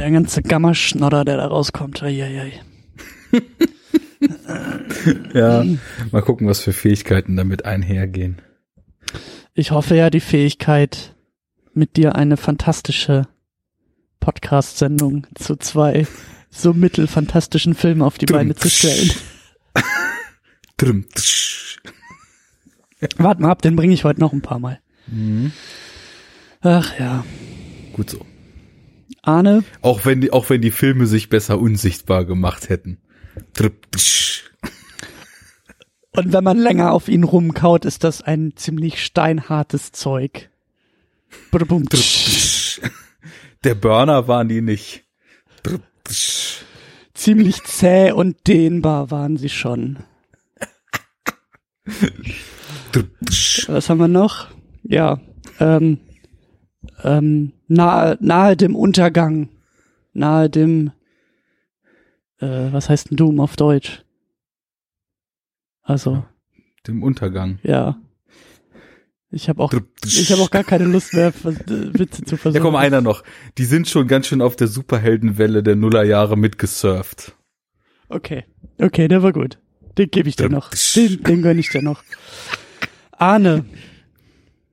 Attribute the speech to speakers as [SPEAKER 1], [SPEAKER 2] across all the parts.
[SPEAKER 1] Der ganze Gamma-Schnodder, der da rauskommt.
[SPEAKER 2] Ja, mal gucken, was für Fähigkeiten damit einhergehen.
[SPEAKER 1] Ich hoffe ja, die Fähigkeit, mit dir eine fantastische Podcast-Sendung zu zwei so mittelfantastischen Filmen auf die Beine zu stellen. Warte mal ab, den bringe ich heute noch ein paar Mal. Mhm. Ach ja.
[SPEAKER 2] Gut so.
[SPEAKER 1] Arne?
[SPEAKER 2] Auch wenn die, auch wenn die Filme sich besser unsichtbar gemacht hätten.
[SPEAKER 1] Und wenn man länger auf ihn rumkaut, ist das ein ziemlich steinhartes Zeug.
[SPEAKER 2] Der Burner waren die nicht.
[SPEAKER 1] Ziemlich zäh und dehnbar waren sie schon. Was haben wir noch? Ja, ähm, ähm, nahe, nahe dem Untergang, nahe dem, äh, was heißt denn Doom auf Deutsch? Also.
[SPEAKER 2] Dem Untergang.
[SPEAKER 1] Ja. Ich habe auch, ich habe auch gar keine Lust mehr, Witze zu versuchen.
[SPEAKER 2] Ja, komm, einer noch. Die sind schon ganz schön auf der Superheldenwelle der Nullerjahre mitgesurft.
[SPEAKER 1] Okay, okay, der war gut. Den gebe ich dir noch. Den, den gönn ich dir noch. Arne,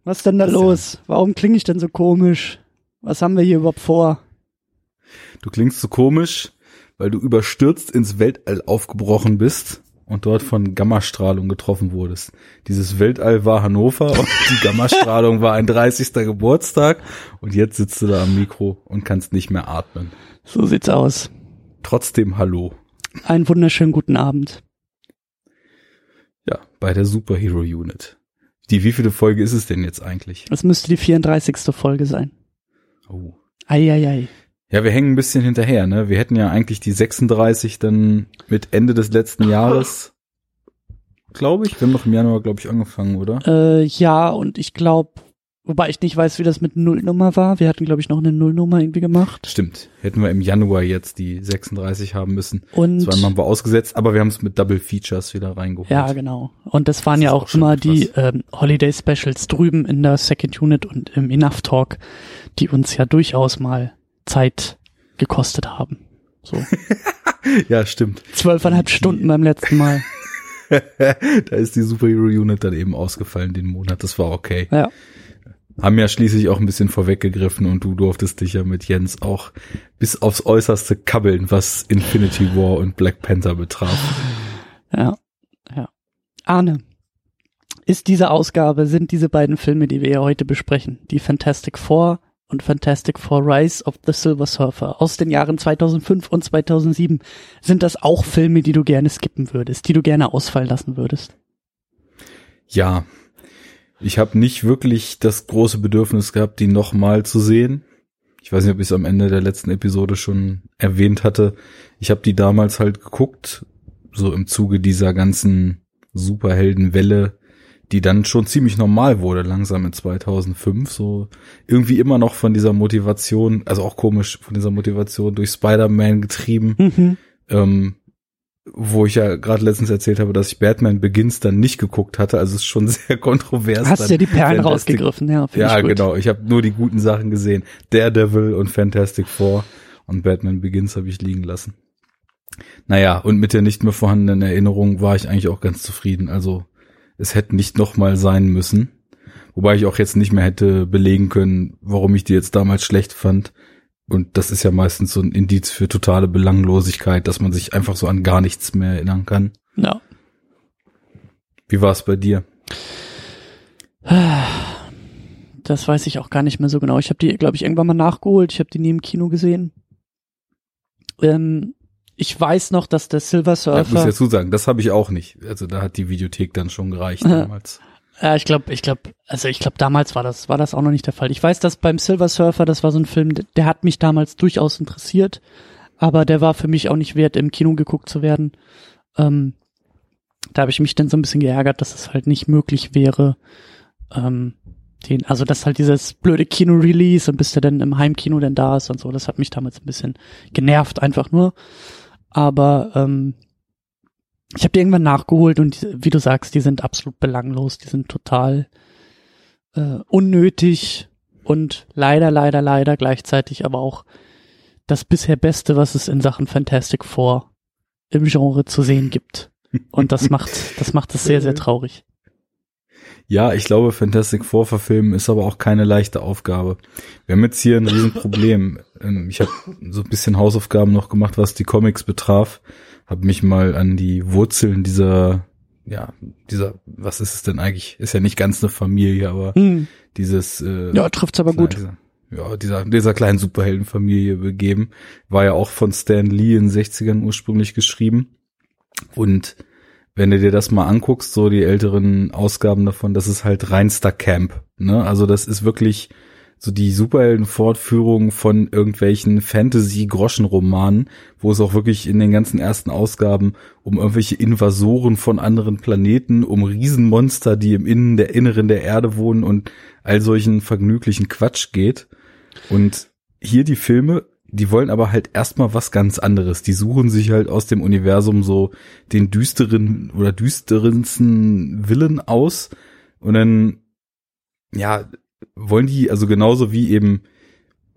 [SPEAKER 1] was ist denn da los? Warum klinge ich denn so komisch? Was haben wir hier überhaupt vor?
[SPEAKER 2] Du klingst so komisch, weil du überstürzt ins Weltall aufgebrochen bist und dort von Gammastrahlung getroffen wurdest. Dieses Weltall war Hannover und die Gammastrahlung war ein 30. Geburtstag und jetzt sitzt du da am Mikro und kannst nicht mehr atmen.
[SPEAKER 1] So sieht's aus.
[SPEAKER 2] Trotzdem Hallo.
[SPEAKER 1] Einen wunderschönen guten Abend.
[SPEAKER 2] Ja, bei der Superhero Unit. Die wievielte Folge ist es denn jetzt eigentlich?
[SPEAKER 1] Es müsste die 34. Folge sein.
[SPEAKER 2] Oh.
[SPEAKER 1] Eieiei.
[SPEAKER 2] Ja, wir hängen ein bisschen hinterher, ne? Wir hätten ja eigentlich die 36 dann mit Ende des letzten Jahres, glaube ich. Wir haben noch im Januar, glaube ich, angefangen, oder?
[SPEAKER 1] Äh, ja, und ich glaube, wobei ich nicht weiß, wie das mit Nullnummer war. Wir hatten, glaube ich, noch eine Nullnummer irgendwie gemacht.
[SPEAKER 2] Stimmt. Hätten wir im Januar jetzt die 36 haben müssen.
[SPEAKER 1] Und
[SPEAKER 2] zweimal haben wir ausgesetzt, aber wir haben es mit Double Features wieder reingeholt.
[SPEAKER 1] Ja, genau. Und das waren das ja auch, auch immer die ähm, Holiday Specials drüben in der Second Unit und im Enough Talk, die uns ja durchaus mal Zeit gekostet haben. So.
[SPEAKER 2] ja, stimmt.
[SPEAKER 1] Zwölfeinhalb Stunden beim letzten Mal.
[SPEAKER 2] da ist die Superhero Unit dann eben ausgefallen den Monat. Das war okay.
[SPEAKER 1] Ja.
[SPEAKER 2] Haben ja schließlich auch ein bisschen vorweggegriffen und du durftest dich ja mit Jens auch bis aufs Äußerste kabbeln, was Infinity War und Black Panther betraf.
[SPEAKER 1] Ja, ja. Arne, ist diese Ausgabe, sind diese beiden Filme, die wir ja heute besprechen, die Fantastic Four und Fantastic Four Rise of the Silver Surfer aus den Jahren 2005 und 2007. Sind das auch Filme, die du gerne skippen würdest, die du gerne ausfallen lassen würdest?
[SPEAKER 2] Ja. Ich habe nicht wirklich das große Bedürfnis gehabt, die nochmal zu sehen. Ich weiß nicht, ob ich es am Ende der letzten Episode schon erwähnt hatte. Ich habe die damals halt geguckt, so im Zuge dieser ganzen Superheldenwelle, die dann schon ziemlich normal wurde, langsam in 2005, so irgendwie immer noch von dieser Motivation, also auch komisch, von dieser Motivation durch Spider-Man getrieben, mhm. ähm, wo ich ja gerade letztens erzählt habe, dass ich Batman Begins dann nicht geguckt hatte, also es ist schon sehr kontrovers.
[SPEAKER 1] Hast du ja die Perlen Fantastic, rausgegriffen, ja.
[SPEAKER 2] Ja, genau, ich habe nur die guten Sachen gesehen, Daredevil und Fantastic Four und Batman Begins habe ich liegen lassen. Naja, und mit der nicht mehr vorhandenen Erinnerung war ich eigentlich auch ganz zufrieden, also es hätte nicht nochmal sein müssen. Wobei ich auch jetzt nicht mehr hätte belegen können, warum ich die jetzt damals schlecht fand. Und das ist ja meistens so ein Indiz für totale Belanglosigkeit, dass man sich einfach so an gar nichts mehr erinnern kann.
[SPEAKER 1] Ja.
[SPEAKER 2] Wie war es bei dir?
[SPEAKER 1] Das weiß ich auch gar nicht mehr so genau. Ich habe die, glaube ich, irgendwann mal nachgeholt. Ich habe die nie im Kino gesehen. Ähm, ich weiß noch, dass der Silver Surfer.
[SPEAKER 2] Ich muss dazu sagen, das habe ich auch nicht. Also da hat die Videothek dann schon gereicht damals.
[SPEAKER 1] Ja, ich glaube, ich glaube, also ich glaube, damals war das, war das auch noch nicht der Fall. Ich weiß, dass beim Silver Surfer, das war so ein Film, der, hat mich damals durchaus interessiert, aber der war für mich auch nicht wert, im Kino geguckt zu werden. Ähm, da habe ich mich dann so ein bisschen geärgert, dass es halt nicht möglich wäre, ähm, den, also dass halt dieses blöde Kino-Release und bis der dann im Heimkino denn da ist und so, das hat mich damals ein bisschen genervt, einfach nur. Aber ähm, ich habe die irgendwann nachgeholt und wie du sagst, die sind absolut belanglos, die sind total äh, unnötig und leider, leider, leider gleichzeitig aber auch das bisher Beste, was es in Sachen Fantastic Four im Genre zu sehen gibt. Und das macht, das macht es sehr, sehr traurig.
[SPEAKER 2] Ja, ich glaube, Fantastic Four verfilmen ist aber auch keine leichte Aufgabe. Wir haben jetzt hier ein Riesenproblem. Ähm, ich habe so ein bisschen Hausaufgaben noch gemacht, was die Comics betraf. Habe mich mal an die Wurzeln dieser, ja, dieser, was ist es denn eigentlich? Ist ja nicht ganz eine Familie, aber hm. dieses.
[SPEAKER 1] Äh, ja, trifft's aber gut.
[SPEAKER 2] Dieser, ja, dieser, dieser kleinen Superheldenfamilie begeben. War ja auch von Stan Lee in den 60ern ursprünglich geschrieben. Und wenn du dir das mal anguckst, so die älteren Ausgaben davon, das ist halt reinster Camp. Ne? Also das ist wirklich so die Superhelden-Fortführung von irgendwelchen Fantasy-Groschenromanen, wo es auch wirklich in den ganzen ersten Ausgaben um irgendwelche Invasoren von anderen Planeten, um Riesenmonster, die im Innen der Inneren der Erde wohnen und all solchen vergnüglichen Quatsch geht. Und hier die Filme die wollen aber halt erstmal was ganz anderes. Die suchen sich halt aus dem Universum so den düsteren oder düsterensten Willen aus und dann, ja, wollen die, also genauso wie eben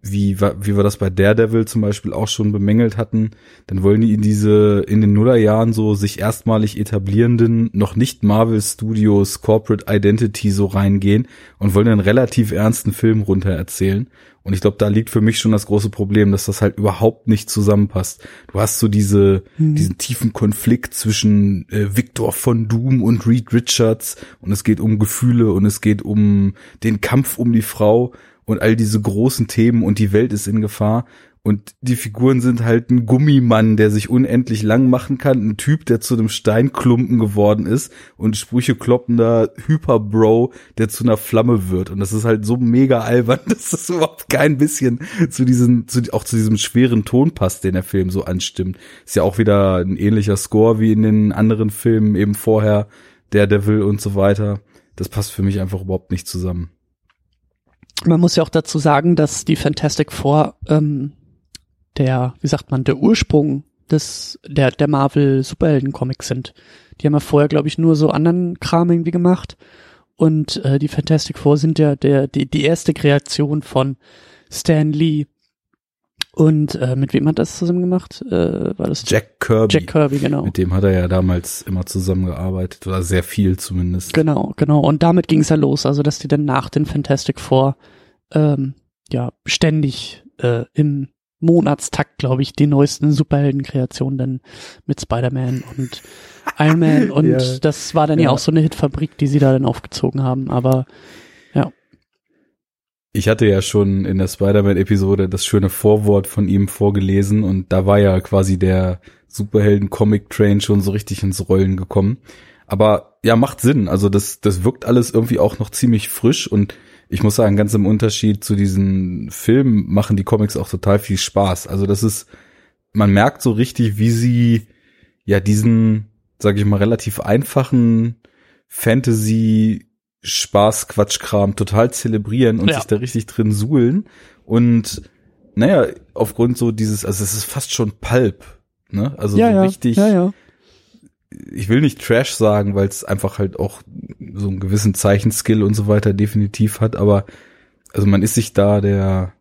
[SPEAKER 2] wie, wie wir das bei Daredevil zum Beispiel auch schon bemängelt hatten, dann wollen die in diese, in den Nullerjahren so sich erstmalig etablierenden, noch nicht Marvel Studios Corporate Identity so reingehen und wollen einen relativ ernsten Film runter erzählen. Und ich glaube, da liegt für mich schon das große Problem, dass das halt überhaupt nicht zusammenpasst. Du hast so diese, mhm. diesen tiefen Konflikt zwischen äh, Victor von Doom und Reed Richards und es geht um Gefühle und es geht um den Kampf um die Frau und all diese großen Themen und die Welt ist in Gefahr. Und die Figuren sind halt ein Gummimann, der sich unendlich lang machen kann, ein Typ, der zu einem Steinklumpen geworden ist und Sprüche kloppender Hyperbro, der zu einer Flamme wird. Und das ist halt so mega albern, dass das überhaupt kein bisschen zu diesem, zu, auch zu diesem schweren Ton passt, den der Film so anstimmt. Ist ja auch wieder ein ähnlicher Score wie in den anderen Filmen eben vorher, Daredevil und so weiter. Das passt für mich einfach überhaupt nicht zusammen.
[SPEAKER 1] Man muss ja auch dazu sagen, dass die Fantastic Four ähm, der, wie sagt man, der Ursprung des der der Marvel Superhelden Comics sind. Die haben ja vorher, glaube ich, nur so anderen Kram irgendwie gemacht. Und äh, die Fantastic Four sind ja der die die erste Kreation von Stan Lee. Und äh, mit wem hat das zusammen gemacht? Äh, war das
[SPEAKER 2] Jack Kirby?
[SPEAKER 1] Jack Kirby, genau.
[SPEAKER 2] Mit dem hat er ja damals immer zusammengearbeitet oder sehr viel zumindest.
[SPEAKER 1] Genau, genau. Und damit ging es ja los, also dass die dann nach den Fantastic Four ähm, ja ständig äh, im Monatstakt, glaube ich, die neuesten Superheldenkreationen dann mit Spider-Man und Iron Man und ja. das war dann ja. ja auch so eine Hitfabrik, die sie da dann aufgezogen haben, aber.
[SPEAKER 2] Ich hatte ja schon in der Spider-Man-Episode das schöne Vorwort von ihm vorgelesen und da war ja quasi der Superhelden-Comic-Train schon so richtig ins Rollen gekommen. Aber ja, macht Sinn. Also das, das wirkt alles irgendwie auch noch ziemlich frisch und ich muss sagen, ganz im Unterschied zu diesen Filmen machen die Comics auch total viel Spaß. Also das ist, man merkt so richtig, wie sie ja diesen, sag ich mal, relativ einfachen Fantasy Spaß, Quatschkram total zelebrieren und ja. sich da richtig drin suhlen. Und naja, aufgrund so dieses, also es ist fast schon Pulp, ne? Also
[SPEAKER 1] ja,
[SPEAKER 2] so
[SPEAKER 1] ja.
[SPEAKER 2] richtig,
[SPEAKER 1] ja,
[SPEAKER 2] ich will nicht Trash sagen, weil es einfach halt auch so einen gewissen Zeichenskill und so weiter definitiv hat, aber also man ist sich da der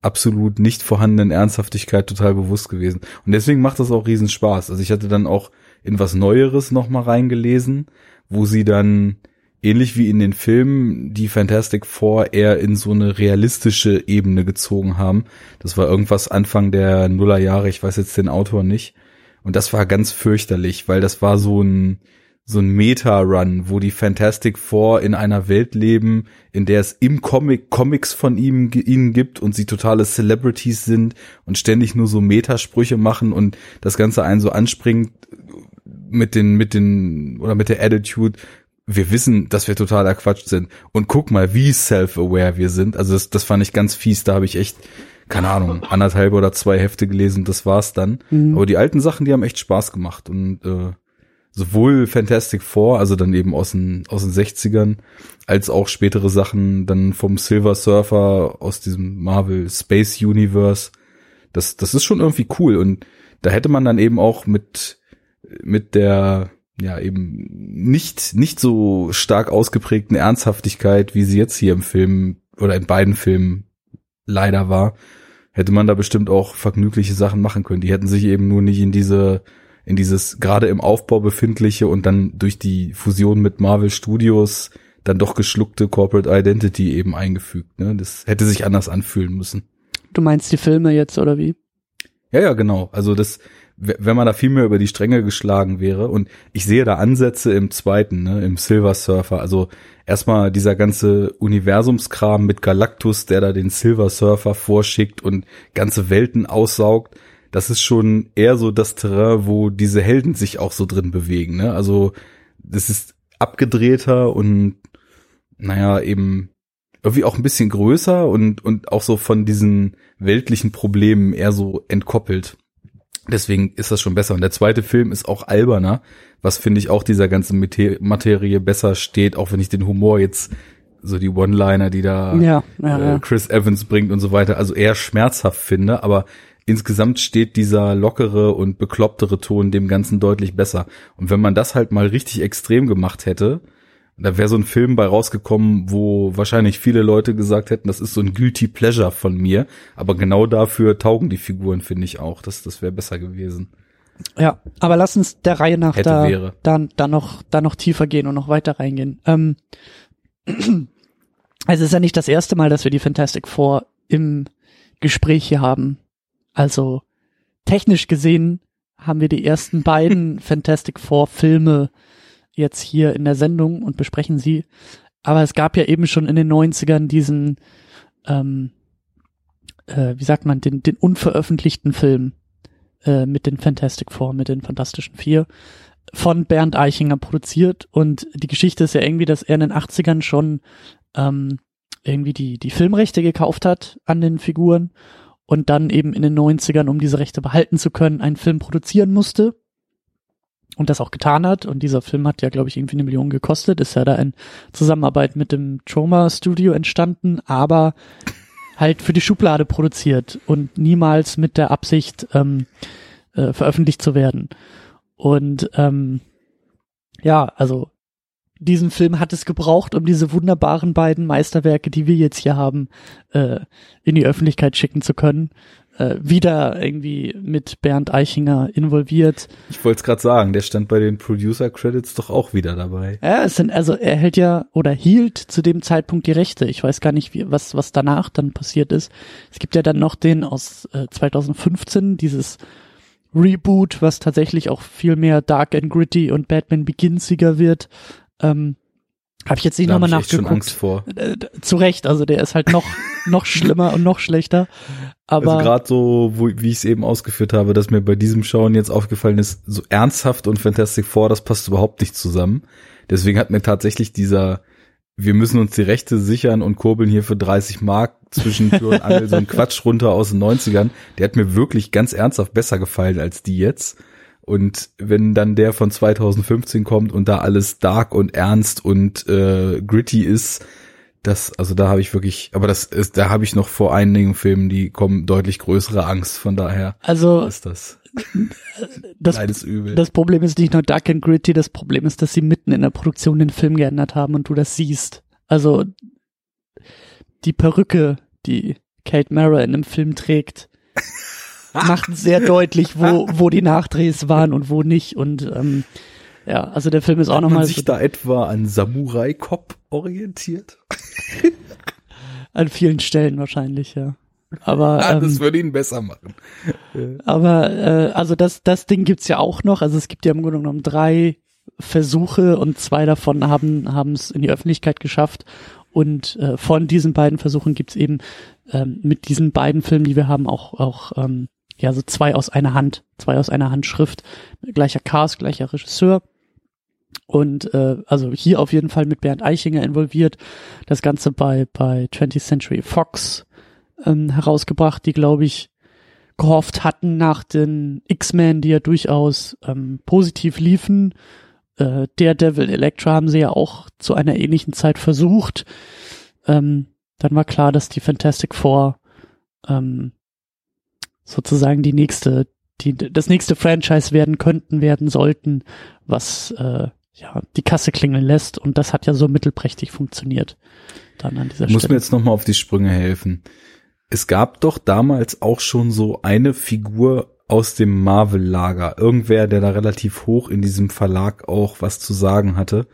[SPEAKER 2] absolut nicht vorhandenen Ernsthaftigkeit total bewusst gewesen. Und deswegen macht das auch riesen Spaß. Also ich hatte dann auch in was Neueres nochmal reingelesen, wo sie dann ähnlich wie in den Filmen die Fantastic Four eher in so eine realistische Ebene gezogen haben. Das war irgendwas Anfang der Nullerjahre, ich weiß jetzt den Autor nicht. Und das war ganz fürchterlich, weil das war so ein, so ein Meta-Run, wo die Fantastic Four in einer Welt leben, in der es im Comic Comics von ihm, ihnen gibt und sie totale Celebrities sind und ständig nur so Metasprüche machen und das Ganze einen so anspringt mit den, mit den, oder mit der Attitude, wir wissen, dass wir total erquatscht sind. Und guck mal, wie self-aware wir sind. Also das, das fand ich ganz fies. Da habe ich echt keine Ahnung, anderthalb oder zwei Hefte gelesen, das war's dann. Mhm. Aber die alten Sachen, die haben echt Spaß gemacht und äh, sowohl Fantastic Four, also dann eben aus den, aus den 60ern, als auch spätere Sachen dann vom Silver Surfer aus diesem Marvel Space Universe. Das, das ist schon irgendwie cool und da hätte man dann eben auch mit, mit der, ja, eben nicht, nicht so stark ausgeprägten Ernsthaftigkeit, wie sie jetzt hier im Film oder in beiden Filmen leider war, hätte man da bestimmt auch vergnügliche Sachen machen können. Die hätten sich eben nur nicht in diese, in dieses gerade im Aufbau befindliche und dann durch die Fusion mit Marvel Studios dann doch geschluckte Corporate Identity eben eingefügt. Ne? Das hätte sich anders anfühlen müssen.
[SPEAKER 1] Du meinst die Filme jetzt oder wie?
[SPEAKER 2] Ja, ja, genau. Also das, wenn man da viel mehr über die Stränge geschlagen wäre und ich sehe da Ansätze im zweiten, ne, im Silver Surfer. Also erstmal dieser ganze Universumskram mit Galactus, der da den Silver Surfer vorschickt und ganze Welten aussaugt. Das ist schon eher so das Terrain, wo diese Helden sich auch so drin bewegen. Ne? Also das ist abgedrehter und naja, eben irgendwie auch ein bisschen größer und, und auch so von diesen weltlichen Problemen eher so entkoppelt. Deswegen ist das schon besser. Und der zweite Film ist auch alberner, was finde ich auch dieser ganzen Materie besser steht, auch wenn ich den Humor jetzt so die One-Liner, die da
[SPEAKER 1] ja, ja,
[SPEAKER 2] äh, Chris Evans bringt und so weiter, also eher schmerzhaft finde, aber insgesamt steht dieser lockere und beklopptere Ton dem Ganzen deutlich besser. Und wenn man das halt mal richtig extrem gemacht hätte, da wäre so ein Film bei rausgekommen, wo wahrscheinlich viele Leute gesagt hätten, das ist so ein guilty pleasure von mir. Aber genau dafür taugen die Figuren, finde ich auch. Das, das wäre besser gewesen.
[SPEAKER 1] Ja, aber lass uns der Reihe nach
[SPEAKER 2] Hätte,
[SPEAKER 1] da,
[SPEAKER 2] wäre.
[SPEAKER 1] da, da noch, da noch tiefer gehen und noch weiter reingehen. Ähm, also es ist ja nicht das erste Mal, dass wir die Fantastic Four im Gespräch hier haben. Also technisch gesehen haben wir die ersten beiden Fantastic Four Filme jetzt hier in der Sendung und besprechen sie. Aber es gab ja eben schon in den 90ern diesen, ähm, äh, wie sagt man, den, den unveröffentlichten Film äh, mit den Fantastic Four, mit den Fantastischen Vier von Bernd Eichinger produziert und die Geschichte ist ja irgendwie, dass er in den 80ern schon ähm, irgendwie die, die Filmrechte gekauft hat an den Figuren und dann eben in den 90ern, um diese Rechte behalten zu können, einen Film produzieren musste und das auch getan hat. Und dieser Film hat ja, glaube ich, irgendwie eine Million gekostet. Ist ja da in Zusammenarbeit mit dem Troma Studio entstanden, aber halt für die Schublade produziert und niemals mit der Absicht ähm, äh, veröffentlicht zu werden. Und ähm, ja, also diesen Film hat es gebraucht, um diese wunderbaren beiden Meisterwerke, die wir jetzt hier haben, äh, in die Öffentlichkeit schicken zu können äh, wieder irgendwie mit Bernd Eichinger involviert.
[SPEAKER 2] Ich wollte es gerade sagen, der stand bei den Producer Credits doch auch wieder dabei.
[SPEAKER 1] Ja, es sind also er hält ja oder hielt zu dem Zeitpunkt die Rechte. Ich weiß gar nicht, wie, was was danach dann passiert ist. Es gibt ja dann noch den aus äh, 2015 dieses Reboot, was tatsächlich auch viel mehr dark and gritty und Batman Beginsiger wird. Ähm, habe ich jetzt nicht nochmal nachgeguckt. Schon
[SPEAKER 2] Angst vor.
[SPEAKER 1] Äh, zu Recht, also der ist halt noch noch schlimmer und noch schlechter. Aber
[SPEAKER 2] also gerade so, wo, wie ich es eben ausgeführt habe, dass mir bei diesem Schauen jetzt aufgefallen ist, so ernsthaft und Fantastic Four, das passt überhaupt nicht zusammen. Deswegen hat mir tatsächlich dieser, wir müssen uns die Rechte sichern und kurbeln hier für 30 Mark zwischen Tür und Angel so ein Quatsch runter aus den 90ern, der hat mir wirklich ganz ernsthaft besser gefallen als die jetzt. Und wenn dann der von 2015 kommt und da alles dark und ernst und äh, gritty ist, das, also da habe ich wirklich, aber das ist, da habe ich noch vor einigen Filmen, die kommen deutlich größere Angst. Von daher
[SPEAKER 1] also
[SPEAKER 2] ist das
[SPEAKER 1] das, Übel. das Problem ist nicht nur Dark and Gritty, das Problem ist, dass sie mitten in der Produktion den Film geändert haben und du das siehst. Also die Perücke, die Kate Mara in einem Film trägt, macht sehr deutlich, wo, wo die Nachdrehs waren und wo nicht. Und ähm, ja, also der Film ist auch nochmal. Hat
[SPEAKER 2] sich so da etwa an Samurai Cop orientiert?
[SPEAKER 1] an vielen Stellen wahrscheinlich, ja. Aber
[SPEAKER 2] ah, das ähm, würde ihn besser machen.
[SPEAKER 1] Aber äh, also das das Ding gibt's ja auch noch. Also es gibt ja im Grunde genommen drei Versuche und zwei davon haben haben es in die Öffentlichkeit geschafft. Und äh, von diesen beiden Versuchen gibt's eben ähm, mit diesen beiden Filmen, die wir haben, auch auch ähm, ja so zwei aus einer Hand, zwei aus einer Handschrift, gleicher Cast, gleicher Regisseur. Und äh, also hier auf jeden Fall mit Bernd Eichinger involviert. Das Ganze bei, bei 20th Century Fox ähm, herausgebracht, die, glaube ich, gehofft hatten nach den X-Men, die ja durchaus ähm, positiv liefen. Äh, Daredevil Elektra haben sie ja auch zu einer ähnlichen Zeit versucht. Ähm, dann war klar, dass die Fantastic Four ähm, sozusagen die nächste, die, das nächste Franchise werden könnten, werden sollten, was äh, ja, die Kasse klingeln lässt und das hat ja so mittelprächtig funktioniert. Dann an dieser
[SPEAKER 2] Muss
[SPEAKER 1] Stelle.
[SPEAKER 2] mir jetzt nochmal auf die Sprünge helfen. es gab doch damals auch schon so eine Figur aus dem Marvel-Lager. Irgendwer, der da relativ hoch in diesem Verlag auch was zu sagen hatte.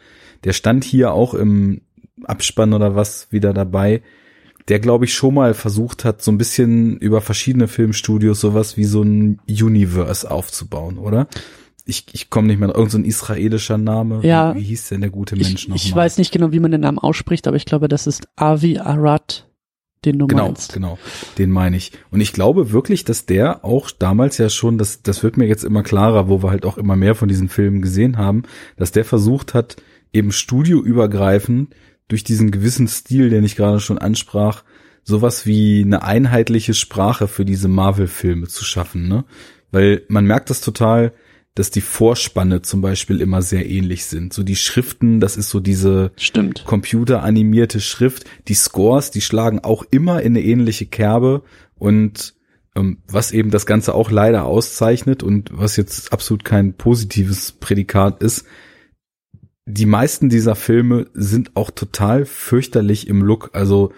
[SPEAKER 2] Der stand hier auch im Abspann oder was wieder dabei. Der, glaube ich, schon mal versucht hat, so ein bisschen über verschiedene Filmstudios sowas wie so ein Universe aufzubauen, oder? Ich, ich komme nicht mehr, irgend so ein israelischer Name.
[SPEAKER 1] Ja.
[SPEAKER 2] Wie, wie hieß denn der gute Mensch
[SPEAKER 1] Ich,
[SPEAKER 2] noch
[SPEAKER 1] ich weiß nicht genau, wie man den Namen ausspricht, aber ich glaube, das ist Avi Arad, den du
[SPEAKER 2] Genau,
[SPEAKER 1] meinst.
[SPEAKER 2] genau. Den meine ich. Und ich glaube wirklich, dass der auch damals ja schon, das, das wird mir jetzt immer klarer, wo wir halt auch immer mehr von diesen Filmen gesehen haben, dass der versucht hat, eben studioübergreifend durch diesen gewissen Stil, den ich gerade schon ansprach, sowas wie eine einheitliche Sprache für diese Marvel-Filme zu schaffen, ne? Weil man merkt das total, dass die Vorspanne zum Beispiel immer sehr ähnlich sind. So die Schriften, das ist so diese,
[SPEAKER 1] Stimmt.
[SPEAKER 2] computeranimierte Schrift. Die Scores, die schlagen auch immer in eine ähnliche Kerbe und ähm, was eben das Ganze auch leider auszeichnet und was jetzt absolut kein positives Prädikat ist, die meisten dieser Filme sind auch total fürchterlich im Look, also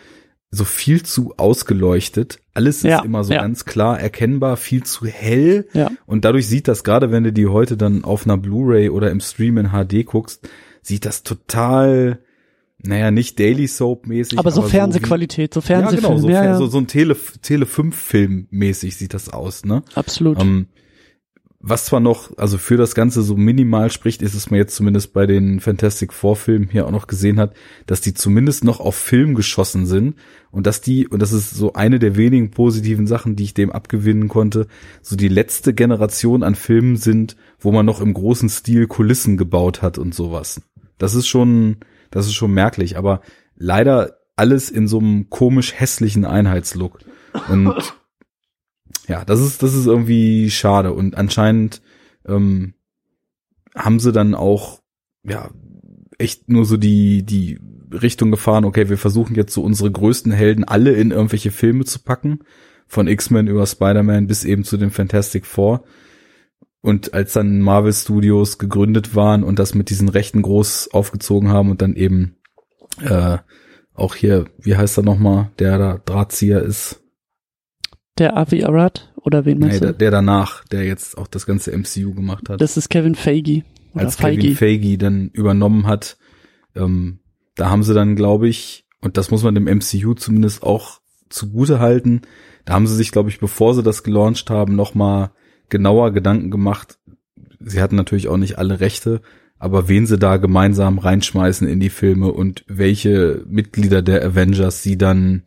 [SPEAKER 2] so viel zu ausgeleuchtet. Alles ist
[SPEAKER 1] Ja,
[SPEAKER 2] immer so
[SPEAKER 1] ja.
[SPEAKER 2] ganz klar erkennbar, viel zu hell.
[SPEAKER 1] Ja.
[SPEAKER 2] Und dadurch sieht das, gerade wenn du die heute dann auf einer Blu-ray oder im Stream in HD guckst, sieht das total, naja, nicht Daily Soap mäßig.
[SPEAKER 1] Aber so
[SPEAKER 2] wie-
[SPEAKER 1] Fernsehqualität, so
[SPEAKER 2] Ja,
[SPEAKER 1] Fernsehfilm,
[SPEAKER 2] genau, so,
[SPEAKER 1] ja, ja,
[SPEAKER 2] so, so ein Tele, Tele 5 Film mäßig sieht das aus, ne?
[SPEAKER 1] absolut.
[SPEAKER 2] Ähm, was zwar noch, also für das Ganze so minimal spricht, ist es mir jetzt zumindest bei den Fantastic Four Filmen hier auch noch gesehen hat, dass die zumindest noch auf Film geschossen sind und dass die, und das ist so eine der wenigen positiven Sachen, die ich dem abgewinnen konnte, so die letzte Generation an Filmen sind, wo man noch im großen Stil Kulissen gebaut hat und sowas. Das ist schon, das ist schon merklich, aber leider alles in so einem komisch hässlichen Einheitslook. Und ja, das ist, das ist irgendwie schade. Und anscheinend ähm, haben sie dann auch, ja, echt nur so die, die Richtung gefahren, okay, wir versuchen jetzt so unsere größten Helden alle in irgendwelche Filme zu packen. Von X-Men über Spider-Man bis eben zu den Fantastic Four. Und als dann Marvel Studios gegründet waren und das mit diesen Rechten groß aufgezogen haben und dann eben äh, auch hier, wie heißt er nochmal, der da Drahtzieher ist,
[SPEAKER 1] Der Avi Arad, oder wen
[SPEAKER 2] Nee,
[SPEAKER 1] meinst
[SPEAKER 2] der,
[SPEAKER 1] du?
[SPEAKER 2] der danach, der jetzt auch das ganze MCU gemacht hat,
[SPEAKER 1] Das ist Kevin Feige.
[SPEAKER 2] Als Kevin Feige dann übernommen hat, ähm, da haben sie dann, glaube ich, und das muss man dem MCU zumindest auch zugute halten, da haben sie sich, glaube ich, bevor sie das gelauncht haben, nochmal genauer Gedanken gemacht. Sie hatten natürlich auch nicht alle Rechte, aber wen sie da gemeinsam reinschmeißen in die Filme und welche Mitglieder der Avengers sie dann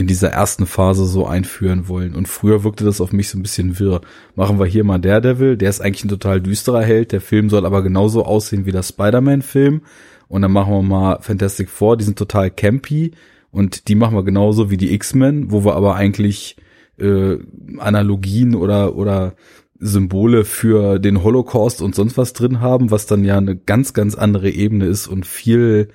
[SPEAKER 2] in dieser ersten Phase so einführen wollen. Und früher wirkte das auf mich so ein bisschen wirr. Machen wir hier mal Daredevil, der ist eigentlich ein total düsterer Held. Der Film soll aber genauso aussehen wie der Spider-Man-Film. Und dann machen wir mal Fantastic Four, die sind total campy. Und die machen wir genauso wie die X-Men, wo wir aber eigentlich äh, Analogien oder, oder Symbole für den Holocaust und sonst was drin haben, was dann ja eine ganz, ganz andere Ebene ist und viel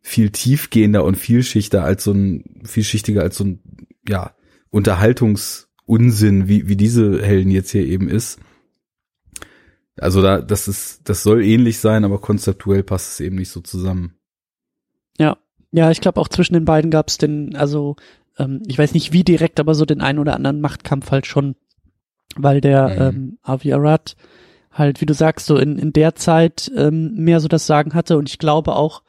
[SPEAKER 2] viel tiefgehender und vielschichtiger als so ein, vielschichtiger als so ein, ja, Unterhaltungsunsinn, wie, wie diese Helden jetzt hier eben ist. Also da, das ist, das soll ähnlich sein, aber konzeptuell passt es eben nicht so zusammen.
[SPEAKER 1] Ja, ja, ich glaube auch zwischen den beiden gab es den, also ähm, ich weiß nicht wie direkt, aber so den einen oder anderen Machtkampf halt schon, weil der
[SPEAKER 2] Mhm.
[SPEAKER 1] ähm, Avi Arad halt, wie du sagst, so in, in der Zeit ähm, mehr so das Sagen hatte und ich glaube auch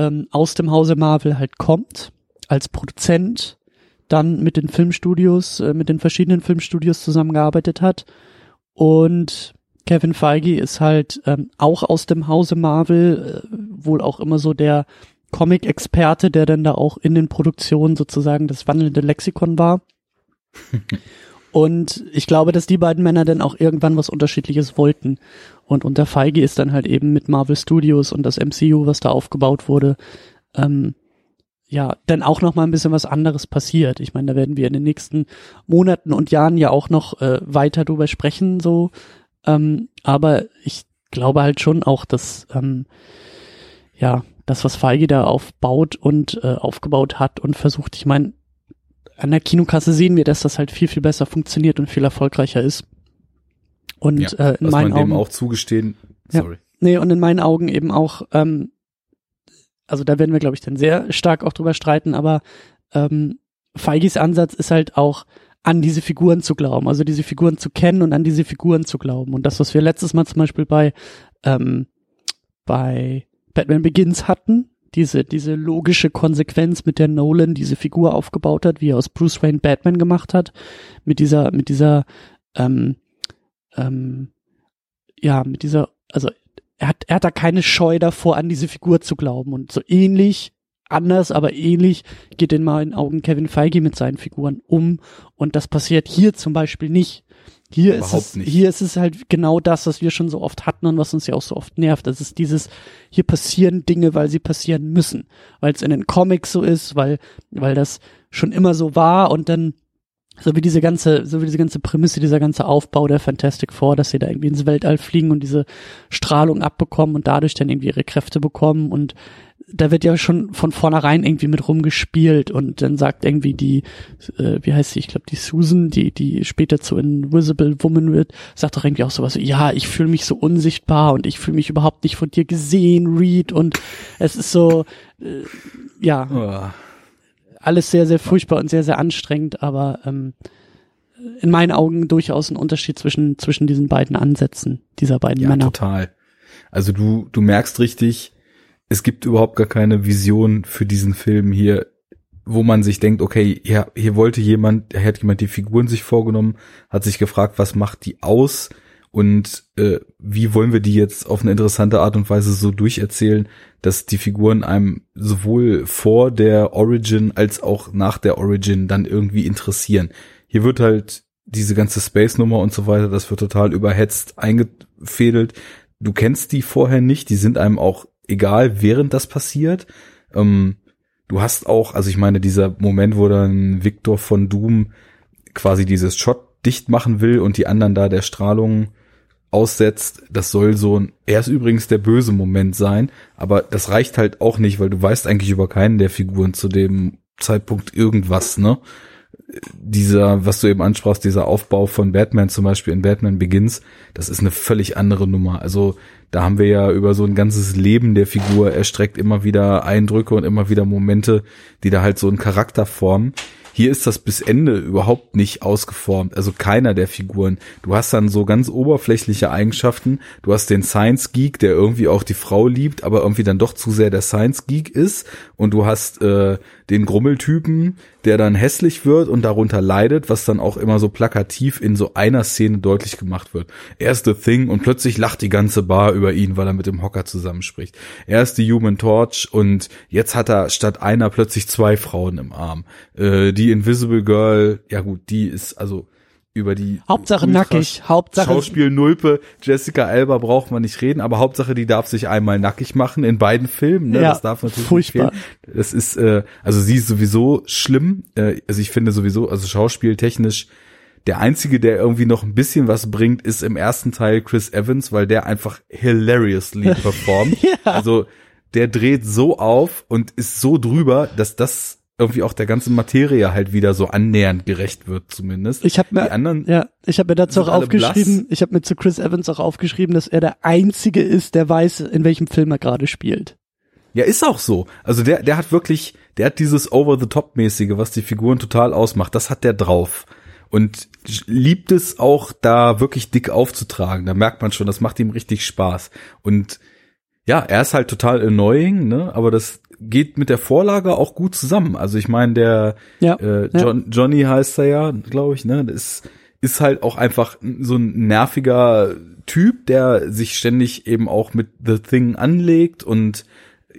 [SPEAKER 1] ähm, aus dem Hause Marvel halt kommt als Produzent, dann mit den Filmstudios, äh, mit den verschiedenen Filmstudios zusammengearbeitet hat und Kevin Feige ist halt ähm, auch aus dem Hause Marvel, äh, wohl auch immer so der Comic-Experte, der dann da auch in den Produktionen sozusagen das wandelnde Lexikon war. Und ich glaube, dass die beiden Männer dann auch irgendwann was Unterschiedliches wollten. Und unter Feige ist dann halt eben mit Marvel Studios und das MCU, was da aufgebaut wurde, ähm, ja, dann auch noch mal ein bisschen was anderes passiert. Ich meine, da werden wir in den nächsten Monaten und Jahren ja auch noch äh, weiter drüber sprechen, so. Ähm, aber ich glaube halt schon auch, dass ähm, ja, das, was Feige da aufbaut und äh, aufgebaut hat und versucht, ich meine, an der Kinokasse sehen wir, dass das halt viel, viel besser funktioniert und viel erfolgreicher ist. Und
[SPEAKER 2] Ja,
[SPEAKER 1] äh, in
[SPEAKER 2] Was
[SPEAKER 1] meinen
[SPEAKER 2] man dem
[SPEAKER 1] Augen
[SPEAKER 2] auch zugestehen,
[SPEAKER 1] Ja.
[SPEAKER 2] sorry.
[SPEAKER 1] Nee, und in meinen Augen eben auch, ähm, also da werden wir, glaube ich, dann sehr stark auch drüber streiten, aber ähm, Feigis Ansatz ist halt auch, an diese Figuren zu glauben, also diese Figuren zu kennen und an diese Figuren zu glauben. Und das, was wir letztes Mal zum Beispiel bei, ähm, bei Batman Begins hatten, diese, diese logische Konsequenz, mit der Nolan diese Figur aufgebaut hat, wie er aus Bruce Wayne Batman gemacht hat, mit dieser, mit dieser, ähm, ähm, ja, mit dieser, also er hat, er hat da keine Scheu davor, an diese Figur zu glauben. Und so ähnlich anders, aber ähnlich geht in meinen Augen Kevin Feige mit seinen Figuren um und das passiert hier zum Beispiel nicht. Hier ist es, nicht. hier ist es halt genau das, was wir schon so oft hatten und was uns ja auch so oft nervt. Das ist dieses, hier passieren Dinge, weil sie passieren müssen. Weil es in den Comics so ist, weil, weil das schon immer so war und dann, so wie diese ganze, so wie diese ganze Prämisse, dieser ganze Aufbau der Fantastic Four, dass sie da irgendwie ins Weltall fliegen und diese Strahlung abbekommen und dadurch dann irgendwie ihre Kräfte bekommen und da wird ja schon von vornherein irgendwie mit rumgespielt und dann sagt irgendwie die, äh, wie heißt sie, ich glaube die Susan, die die später zu Invisible Woman wird, sagt doch irgendwie auch sowas, ja, ich fühle mich so unsichtbar und ich fühle mich überhaupt nicht von dir gesehen, Reed und es ist so, äh, ja, oh. alles sehr, sehr furchtbar und sehr, sehr anstrengend, aber ähm, in meinen Augen durchaus ein Unterschied zwischen zwischen diesen beiden Ansätzen dieser beiden
[SPEAKER 2] ja,
[SPEAKER 1] Männer.
[SPEAKER 2] total. Also du du merkst richtig, es gibt überhaupt gar keine Vision für diesen Film hier, wo man sich denkt, okay, ja, hier wollte jemand, hier hat jemand die Figuren sich vorgenommen, hat sich gefragt, was macht die aus und äh, wie wollen wir die jetzt auf eine interessante Art und Weise so durcherzählen, dass die Figuren einem sowohl vor der Origin als auch nach der Origin dann irgendwie interessieren. Hier wird halt diese ganze Space-Nummer und so weiter, das wird total überhetzt eingefädelt. Du kennst die vorher nicht, die sind einem auch egal, während das passiert. Ähm, du hast auch, also ich meine, dieser Moment, wo dann Victor von Doom quasi dieses Shot dicht machen will und die anderen da der Strahlung aussetzt, das soll so ein, er ist übrigens der böse Moment sein, aber das reicht halt auch nicht, weil du weißt eigentlich über keinen der Figuren zu dem Zeitpunkt irgendwas, ne? Dieser, was du eben ansprachst, dieser Aufbau von Batman zum Beispiel in Batman Begins, das ist eine völlig andere Nummer. Also da haben wir ja über so ein ganzes Leben der Figur erstreckt immer wieder Eindrücke und immer wieder Momente, die da halt so einen Charakter formen. Hier ist das bis Ende überhaupt nicht ausgeformt, also keiner der Figuren. Du hast dann so ganz oberflächliche Eigenschaften. Du hast den Science Geek, der irgendwie auch die Frau liebt, aber irgendwie dann doch zu sehr der Science Geek ist. Und du hast äh, den Grummeltypen, der dann hässlich wird und darunter leidet, was dann auch immer so plakativ in so einer Szene deutlich gemacht wird. Er ist The Thing und plötzlich lacht die ganze Bar über ihn, weil er mit dem Hocker zusammenspricht. Er ist die Human Torch und jetzt hat er statt einer plötzlich zwei Frauen im Arm. Äh, die Invisible Girl, ja gut, die ist also über die
[SPEAKER 1] Hauptsache nackig, Hauptsache
[SPEAKER 2] Schauspiel Nulpe, Jessica Alba braucht man nicht reden, aber Hauptsache die darf sich einmal nackig machen in beiden Filmen, ne?
[SPEAKER 1] Ja,
[SPEAKER 2] das darf natürlich
[SPEAKER 1] furchtbar.
[SPEAKER 2] Das ist äh, also sie ist sowieso schlimm, äh, also ich finde sowieso also schauspieltechnisch der einzige, der irgendwie noch ein bisschen was bringt, ist im ersten Teil Chris Evans, weil der einfach hilariously performt. ja. Also der dreht so auf und ist so drüber, dass das irgendwie auch der ganzen Materie halt wieder so annähernd gerecht wird zumindest.
[SPEAKER 1] Ich habe mir die anderen ja, ich habe mir dazu auch aufgeschrieben, ich habe mir zu Chris Evans auch aufgeschrieben, dass er der einzige ist, der weiß, in welchem Film er gerade spielt.
[SPEAKER 2] Ja, ist auch so. Also der der hat wirklich, der hat dieses over the top mäßige, was die Figuren total ausmacht. Das hat der drauf. Und liebt es auch da wirklich dick aufzutragen. Da merkt man schon, das macht ihm richtig Spaß. Und ja, er ist halt total annoying, ne? Aber das geht mit der Vorlage auch gut zusammen. Also ich meine, der ja, äh, John, ja. Johnny heißt er ja, glaube ich, ne? Das ist, ist halt auch einfach so ein nerviger Typ, der sich ständig eben auch mit The Thing anlegt und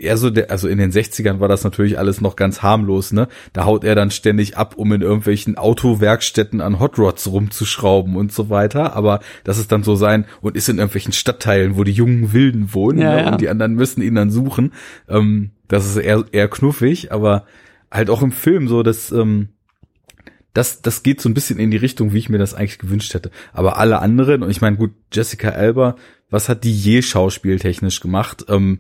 [SPEAKER 2] ja, so der, also in den 60ern war das natürlich alles noch ganz harmlos, ne? Da haut er dann ständig ab, um in irgendwelchen Autowerkstätten an Hot Rods rumzuschrauben und so weiter. Aber das ist dann so sein und ist in irgendwelchen Stadtteilen, wo die jungen Wilden wohnen ja, ne? ja. und die anderen müssen ihn dann suchen. Ähm, das ist eher, eher knuffig, aber halt auch im Film so, dass ähm, das, das geht so ein bisschen in die Richtung, wie ich mir das eigentlich gewünscht hätte. Aber alle anderen, und ich meine, gut, Jessica Alba, was hat die je schauspieltechnisch gemacht? Ähm,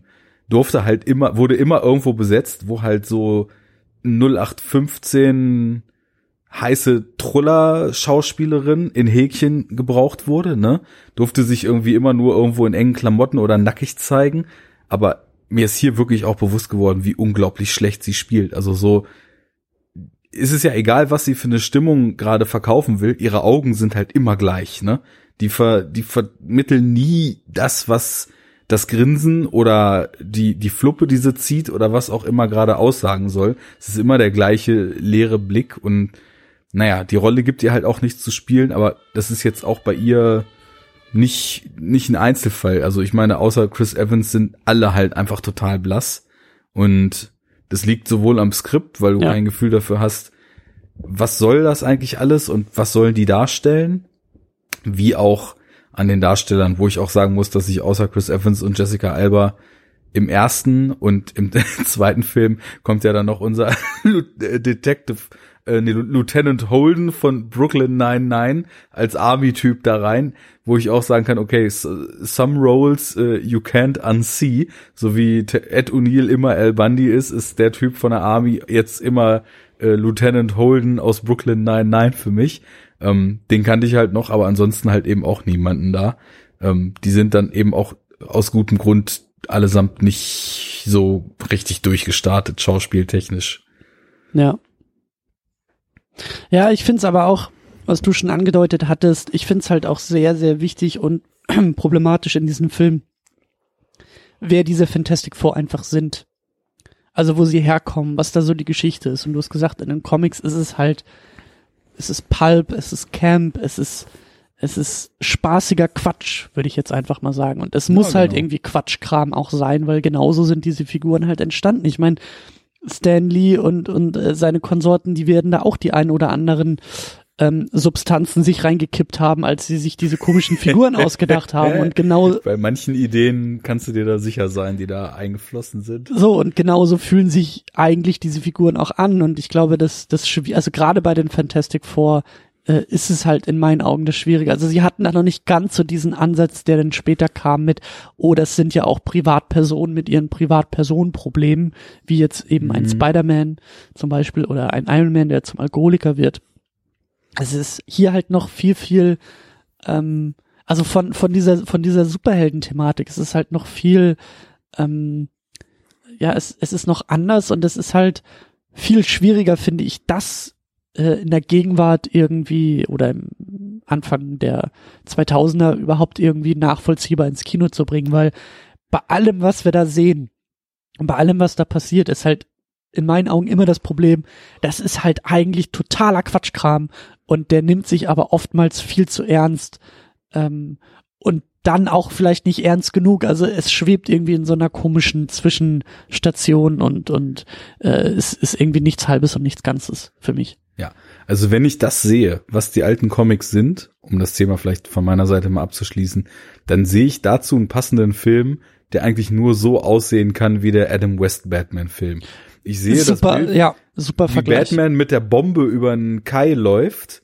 [SPEAKER 2] durfte halt immer, wurde immer irgendwo besetzt, wo halt so 0815 heiße Truller-Schauspielerin in Häkchen gebraucht wurde, ne? Durfte sich irgendwie immer nur irgendwo in engen Klamotten oder nackig zeigen. Aber mir ist hier wirklich auch bewusst geworden, wie unglaublich schlecht sie spielt. Also so, ist es ja egal, was sie für eine Stimmung gerade verkaufen will, ihre Augen sind halt immer gleich, ne? Die ver, die vermitteln nie das, was das Grinsen oder die, die Fluppe, die sie zieht oder was auch immer gerade aussagen soll. Es ist immer der gleiche leere Blick und naja, die Rolle gibt ihr halt auch nichts zu spielen, aber das ist jetzt auch bei ihr nicht, nicht ein Einzelfall. Also ich meine, außer Chris Evans sind alle halt einfach total blass und das liegt sowohl am Skript, weil du ja. kein Gefühl dafür hast, was soll das eigentlich alles und was sollen die darstellen, wie auch an den Darstellern, wo ich auch sagen muss, dass ich außer Chris Evans und Jessica Alba im ersten und im zweiten Film kommt ja dann noch unser Detective äh, nee, Lieutenant Holden von Brooklyn 99 als Army-Typ da rein, wo ich auch sagen kann, okay, some roles uh, you can't unsee, so wie Ed O'Neill immer Al Bundy ist, ist der Typ von der Army jetzt immer äh, Lieutenant Holden aus Brooklyn 99 für mich. Ähm, den kannte ich halt noch, aber ansonsten halt eben auch niemanden da. Ähm, die sind dann eben auch aus gutem Grund allesamt nicht so richtig durchgestartet, schauspieltechnisch.
[SPEAKER 1] Ja. Ja, ich find's aber auch, was du schon angedeutet hattest, ich find's halt auch sehr, sehr wichtig und problematisch in diesem Film, wer diese Fantastic Four einfach sind. Also wo sie herkommen, was da so die Geschichte ist. Und du hast gesagt, in den Comics ist es halt es ist Pulp, es ist Camp, es ist es ist spaßiger Quatsch, würde ich jetzt einfach mal sagen. Und es muss ja, halt genau. halt irgendwie Quatschkram auch sein, weil genauso sind diese Figuren halt entstanden. Ich meine, Stan Lee und, und äh, seine Konsorten, die werden da auch die ein oder anderen ähm, Substanzen sich reingekippt haben, als sie sich diese komischen Figuren ausgedacht haben. Und genau.
[SPEAKER 2] Bei manchen Ideen kannst du dir da sicher sein, die da eingeflossen sind.
[SPEAKER 1] So, und genauso fühlen sich eigentlich diese Figuren auch an. Und ich glaube, dass das, also gerade bei den Fantastic Four, äh, ist es halt in meinen Augen das Schwierige. Also sie hatten da noch nicht ganz so diesen Ansatz, der dann später kam mit, oh, das sind ja auch Privatpersonen mit ihren Privatpersonenproblemen, wie jetzt eben mhm. ein Spider-Man zum Beispiel oder ein Iron Man, der zum Alkoholiker wird es ist hier halt noch viel, viel, ähm, also von, von dieser, von dieser Superhelden-Thematik, es ist halt noch viel, ähm, ja, es, es ist noch anders und es ist halt viel schwieriger, finde ich, das äh, in der Gegenwart irgendwie oder im Anfang der 2000er überhaupt irgendwie nachvollziehbar ins Kino zu bringen, weil bei allem, was wir da sehen und bei allem, was da passiert, ist halt in meinen Augen immer das Problem, das ist halt eigentlich totaler Quatschkram und der nimmt sich aber oftmals viel zu ernst ähm, und dann auch vielleicht nicht ernst genug. Also es schwebt irgendwie in so einer komischen Zwischenstation und und äh, es ist irgendwie nichts Halbes und nichts Ganzes für mich.
[SPEAKER 2] Ja, also wenn ich das sehe, was die alten Comics sind, um das Thema vielleicht von meiner Seite mal abzuschließen, dann sehe ich dazu einen passenden Film, der eigentlich nur so aussehen kann wie der Adam West Batman Film. Ich sehe
[SPEAKER 1] super,
[SPEAKER 2] das Bild,
[SPEAKER 1] ja, super
[SPEAKER 2] wie Vergleich. Batman mit der Bombe über einen Kai läuft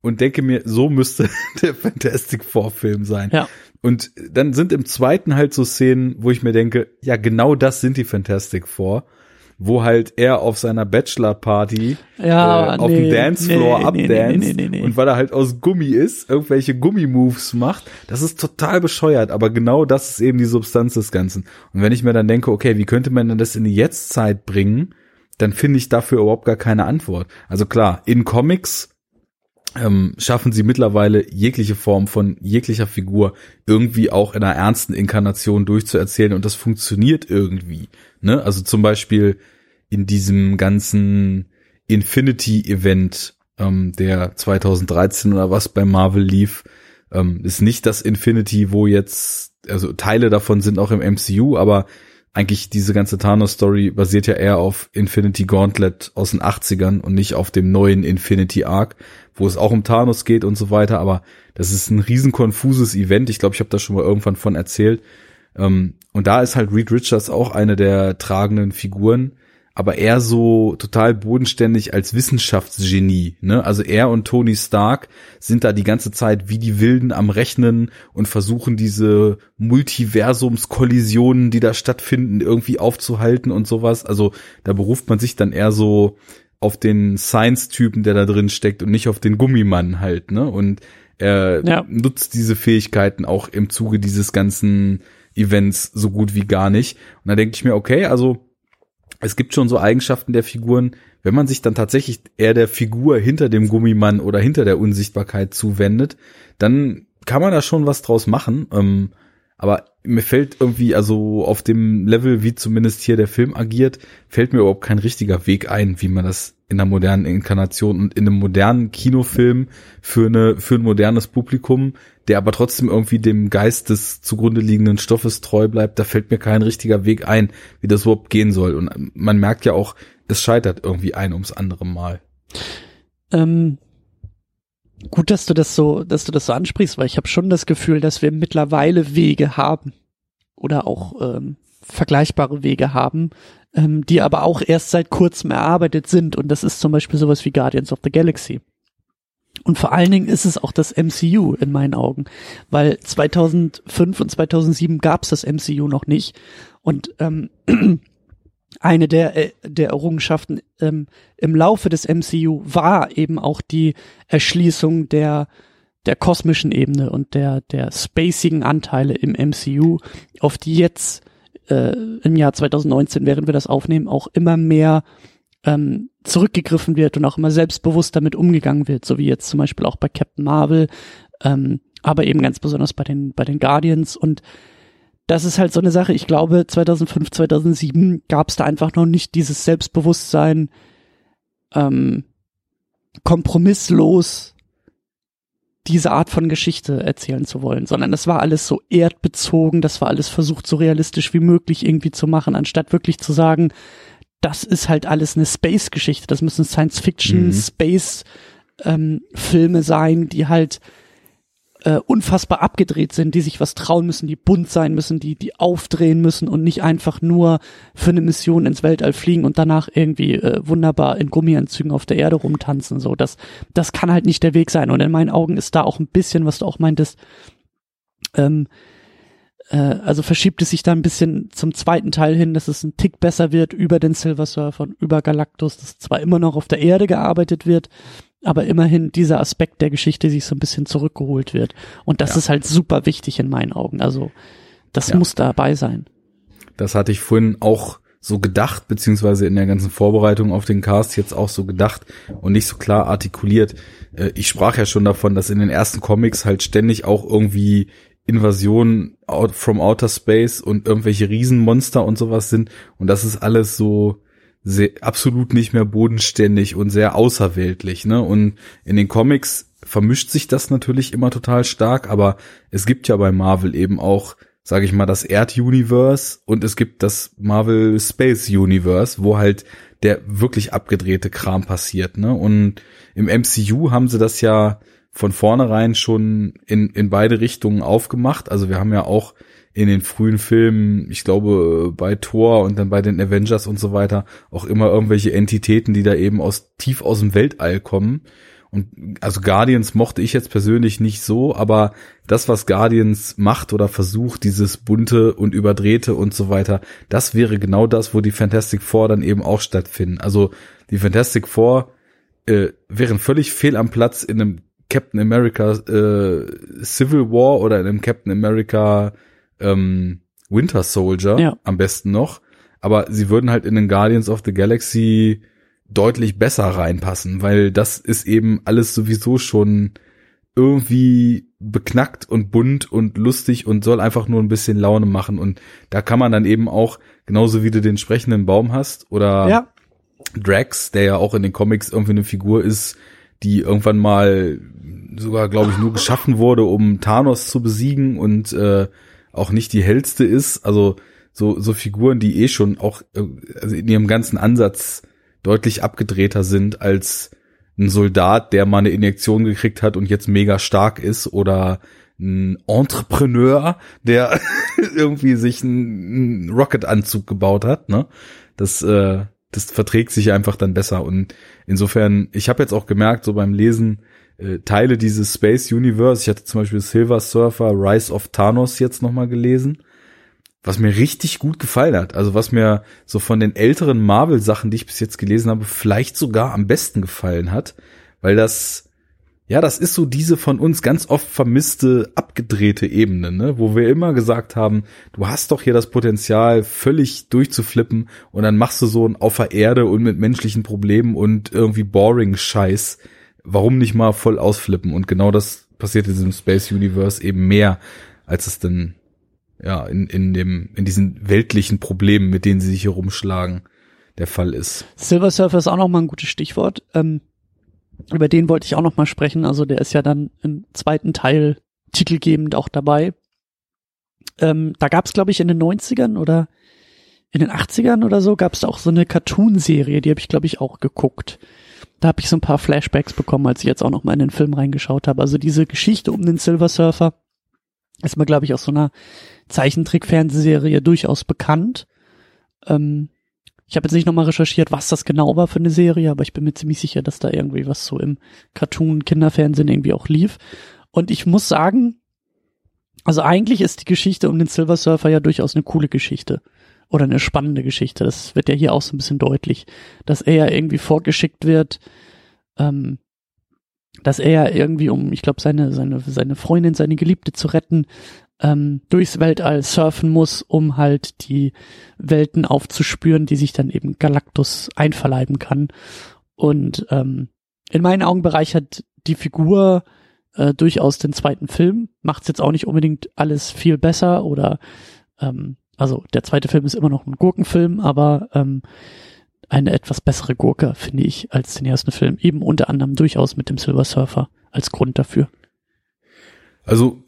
[SPEAKER 2] und denke mir, so müsste der Fantastic Four Film sein.
[SPEAKER 1] Ja.
[SPEAKER 2] Und dann sind im zweiten halt so Szenen, wo ich mir denke, ja, genau das sind die Fantastic Four, wo halt er auf seiner Bachelor Party
[SPEAKER 1] ja,
[SPEAKER 2] äh, auf nee, dem Dancefloor nee, abdance nee, nee, und weil er halt aus Gummi ist, irgendwelche Gummi-Moves macht. Das ist total bescheuert, aber genau das ist eben die Substanz des Ganzen. Und wenn ich mir dann denke, okay, wie könnte man denn das in die Jetztzeit bringen, dann finde ich dafür überhaupt gar keine Antwort. Also klar, in Comics ähm, schaffen sie mittlerweile jegliche Form von jeglicher Figur irgendwie auch in einer ernsten Inkarnation durchzuerzählen und das funktioniert irgendwie. Ne? Also zum Beispiel in diesem ganzen Infinity-Event, ähm, der 2013 oder was bei Marvel lief, ähm, ist nicht das Infinity, wo jetzt, also Teile davon sind auch im MCU, aber eigentlich diese ganze Thanos-Story basiert ja eher auf Infinity Gauntlet aus den 80ern und nicht auf dem neuen Infinity Arc, wo es auch um Thanos geht und so weiter, aber das ist ein riesen konfuses Event. Ich glaube, ich habe da schon mal irgendwann von erzählt. Ähm, und da ist halt Reed Richards auch eine der tragenden Figuren, aber er so total bodenständig als Wissenschaftsgenie. Ne? Also er und Tony Stark sind da die ganze Zeit wie die Wilden am Rechnen und versuchen diese Multiversumskollisionen, die da stattfinden, irgendwie aufzuhalten und sowas. Also da beruft man sich dann eher so auf den Science-Typen, der da drin steckt und nicht auf den Gummimann halt. Ne? Und er ja. nutzt diese Fähigkeiten auch im Zuge dieses ganzen Events so gut wie gar nicht. Und da denke ich mir, okay, also es gibt schon so Eigenschaften der Figuren, wenn man sich dann tatsächlich eher der Figur hinter dem Gummimann oder hinter der Unsichtbarkeit zuwendet, dann kann man da schon was draus machen. Ähm, aber mir fällt irgendwie, also auf dem Level, wie zumindest hier der Film agiert, fällt mir überhaupt kein richtiger Weg ein, wie man das in einer modernen Inkarnation und in einem modernen Kinofilm für eine, für ein modernes Publikum, der aber trotzdem irgendwie dem Geist des zugrunde liegenden Stoffes treu bleibt, da fällt mir kein richtiger Weg ein, wie das überhaupt gehen soll. Und man merkt ja auch, es scheitert irgendwie ein ums andere Mal.
[SPEAKER 1] Ähm, gut, dass du das so, dass du das so ansprichst, weil ich habe schon das Gefühl, dass wir mittlerweile Wege haben oder auch ähm, vergleichbare Wege haben, ähm, die aber auch erst seit kurzem erarbeitet sind. Und das ist zum Beispiel sowas wie Guardians of the Galaxy. Und vor allen Dingen ist es auch das MCU in meinen Augen, weil 2005 und 2007 gab es das MCU noch nicht. Und ähm, eine der, äh, der Errungenschaften ähm, im Laufe des MCU war eben auch die Erschließung der, der kosmischen Ebene und der, der spacigen Anteile im MCU, auf die jetzt äh, im Jahr 2019, während wir das aufnehmen, auch immer mehr ähm, zurückgegriffen wird und auch immer selbstbewusst damit umgegangen wird, so wie jetzt zum Beispiel auch bei Captain Marvel, ähm, aber eben ganz besonders bei den, bei den Guardians und das ist halt so eine Sache. Ich glaube, 2005, 2007 gab es da einfach noch nicht dieses Selbstbewusstsein, ähm, kompromisslos diese Art von Geschichte erzählen zu wollen, sondern das war alles so erdbezogen, das war alles versucht so realistisch wie möglich irgendwie zu machen, anstatt wirklich zu sagen, das ist halt alles eine Space-Geschichte, das müssen Science-Fiction, mhm. Space-Filme ähm, sein, die halt äh, unfassbar abgedreht sind, die sich was trauen müssen, die bunt sein müssen, die die aufdrehen müssen und nicht einfach nur für eine Mission ins Weltall fliegen und danach irgendwie äh, wunderbar in Gummianzügen auf der Erde rumtanzen. So, das das kann halt nicht der Weg sein. Und in meinen Augen ist da auch ein bisschen, was du auch meintest, ähm, äh, also verschiebt es sich da ein bisschen zum zweiten Teil hin, dass es ein Tick besser wird über den Silver Surfer und über Galactus, dass zwar immer noch auf der Erde gearbeitet wird, aber immerhin dieser Aspekt der Geschichte sich so ein bisschen zurückgeholt wird. Und das ja. ist halt super wichtig in meinen Augen. Also das ja. muss dabei sein.
[SPEAKER 2] Das hatte ich vorhin auch so gedacht, beziehungsweise in der ganzen Vorbereitung auf den Cast jetzt auch so gedacht und nicht so klar artikuliert. Äh, ich sprach ja schon davon, dass in den ersten Comics halt ständig auch irgendwie Invasionen from Outer Space und irgendwelche Riesenmonster und sowas sind. Und das ist alles so, sehr, absolut nicht mehr bodenständig und sehr außerweltlich, ne? Und in den Comics vermischt sich das natürlich immer total stark, aber es gibt ja bei Marvel eben auch, sage ich mal, das Erd-Universe und es gibt das Marvel Space Universe, wo halt der wirklich abgedrehte Kram passiert, ne? Und im MCU haben sie das ja von vornherein schon in, in beide Richtungen aufgemacht. Also wir haben ja auch in den frühen Filmen, ich glaube bei Thor und dann bei den Avengers und so weiter, auch immer irgendwelche Entitäten, die da eben aus tief aus dem Weltall kommen. Und also Guardians mochte ich jetzt persönlich nicht so, aber das, was Guardians macht oder versucht, dieses bunte und überdrehte und so weiter, das wäre genau das, wo die Fantastic Four dann eben auch stattfinden. Also die Fantastic Four äh, wären völlig fehl am Platz in einem Captain America äh, Civil War oder in einem Captain America ähm, Winter Soldier ja. am besten noch. Aber sie würden halt in den Guardians of the Galaxy deutlich besser reinpassen, weil das ist eben alles sowieso schon irgendwie beknackt und bunt und lustig und soll einfach nur ein bisschen Laune machen. Und da kann man dann eben auch, genauso wie du den sprechenden Baum hast oder ja. Drax, der ja auch in den Comics irgendwie eine Figur ist, die irgendwann mal sogar, glaube ich, nur geschaffen wurde, um Thanos zu besiegen und äh, auch nicht die hellste ist. Also so, so Figuren, die eh schon auch äh, also in ihrem ganzen Ansatz deutlich abgedrehter sind als ein Soldat, der mal eine Injektion gekriegt hat und jetzt mega stark ist oder ein Entrepreneur, der irgendwie sich einen Rocket-Anzug gebaut hat, ne? Das, äh, das verträgt sich einfach dann besser. Und insofern, ich habe jetzt auch gemerkt, so beim Lesen, äh, Teile dieses Space Universe. Ich hatte zum Beispiel Silver Surfer, Rise of Thanos jetzt nochmal gelesen, was mir richtig gut gefallen hat. Also was mir so von den älteren Marvel-Sachen, die ich bis jetzt gelesen habe, vielleicht sogar am besten gefallen hat, weil das ja, das ist so diese von uns ganz oft vermisste, abgedrehte Ebene, ne? wo wir immer gesagt haben, du hast doch hier das Potenzial, völlig durchzuflippen und dann machst du so ein auf der Erde und mit menschlichen Problemen und irgendwie boring Scheiß. Warum nicht mal voll ausflippen? Und genau das passiert in diesem Space Universe eben mehr, als es denn ja in, in dem in diesen weltlichen Problemen, mit denen sie sich hier rumschlagen, der Fall ist.
[SPEAKER 1] Silver Surfer ist auch noch mal ein gutes Stichwort. Ähm über den wollte ich auch noch mal sprechen. Also der ist ja dann im zweiten Teil titelgebend auch dabei. Ähm, da gab es, glaube ich, in den 90ern oder in den 80ern oder so, gab es auch so eine Cartoon-Serie, die habe ich, glaube ich, auch geguckt. Da habe ich so ein paar Flashbacks bekommen, als ich jetzt auch noch mal in den Film reingeschaut habe. Also diese Geschichte um den Silver Surfer ist mir, glaube ich, aus so einer Zeichentrick-Fernsehserie durchaus bekannt. Ähm, ich habe jetzt nicht nochmal recherchiert, was das genau war für eine Serie, aber ich bin mir ziemlich sicher, dass da irgendwie was so im Cartoon-Kinderfernsehen irgendwie auch lief. Und ich muss sagen, also eigentlich ist die Geschichte um den Silver Surfer ja durchaus eine coole Geschichte. Oder eine spannende Geschichte. Das wird ja hier auch so ein bisschen deutlich, dass er ja irgendwie vorgeschickt wird, ähm, dass er ja irgendwie, um, ich glaube, seine, seine, seine Freundin, seine Geliebte zu retten, ähm, durchs Weltall surfen muss, um halt die Welten aufzuspüren, die sich dann eben Galactus einverleiben kann. Und ähm, in meinen Augen bereichert die Figur äh, durchaus den zweiten Film, macht es jetzt auch nicht unbedingt alles viel besser oder ähm, also der zweite Film ist immer noch ein Gurkenfilm, aber ähm, eine etwas bessere Gurke, finde ich, als den ersten Film. Eben unter anderem durchaus mit dem Silver Surfer als Grund dafür.
[SPEAKER 2] Also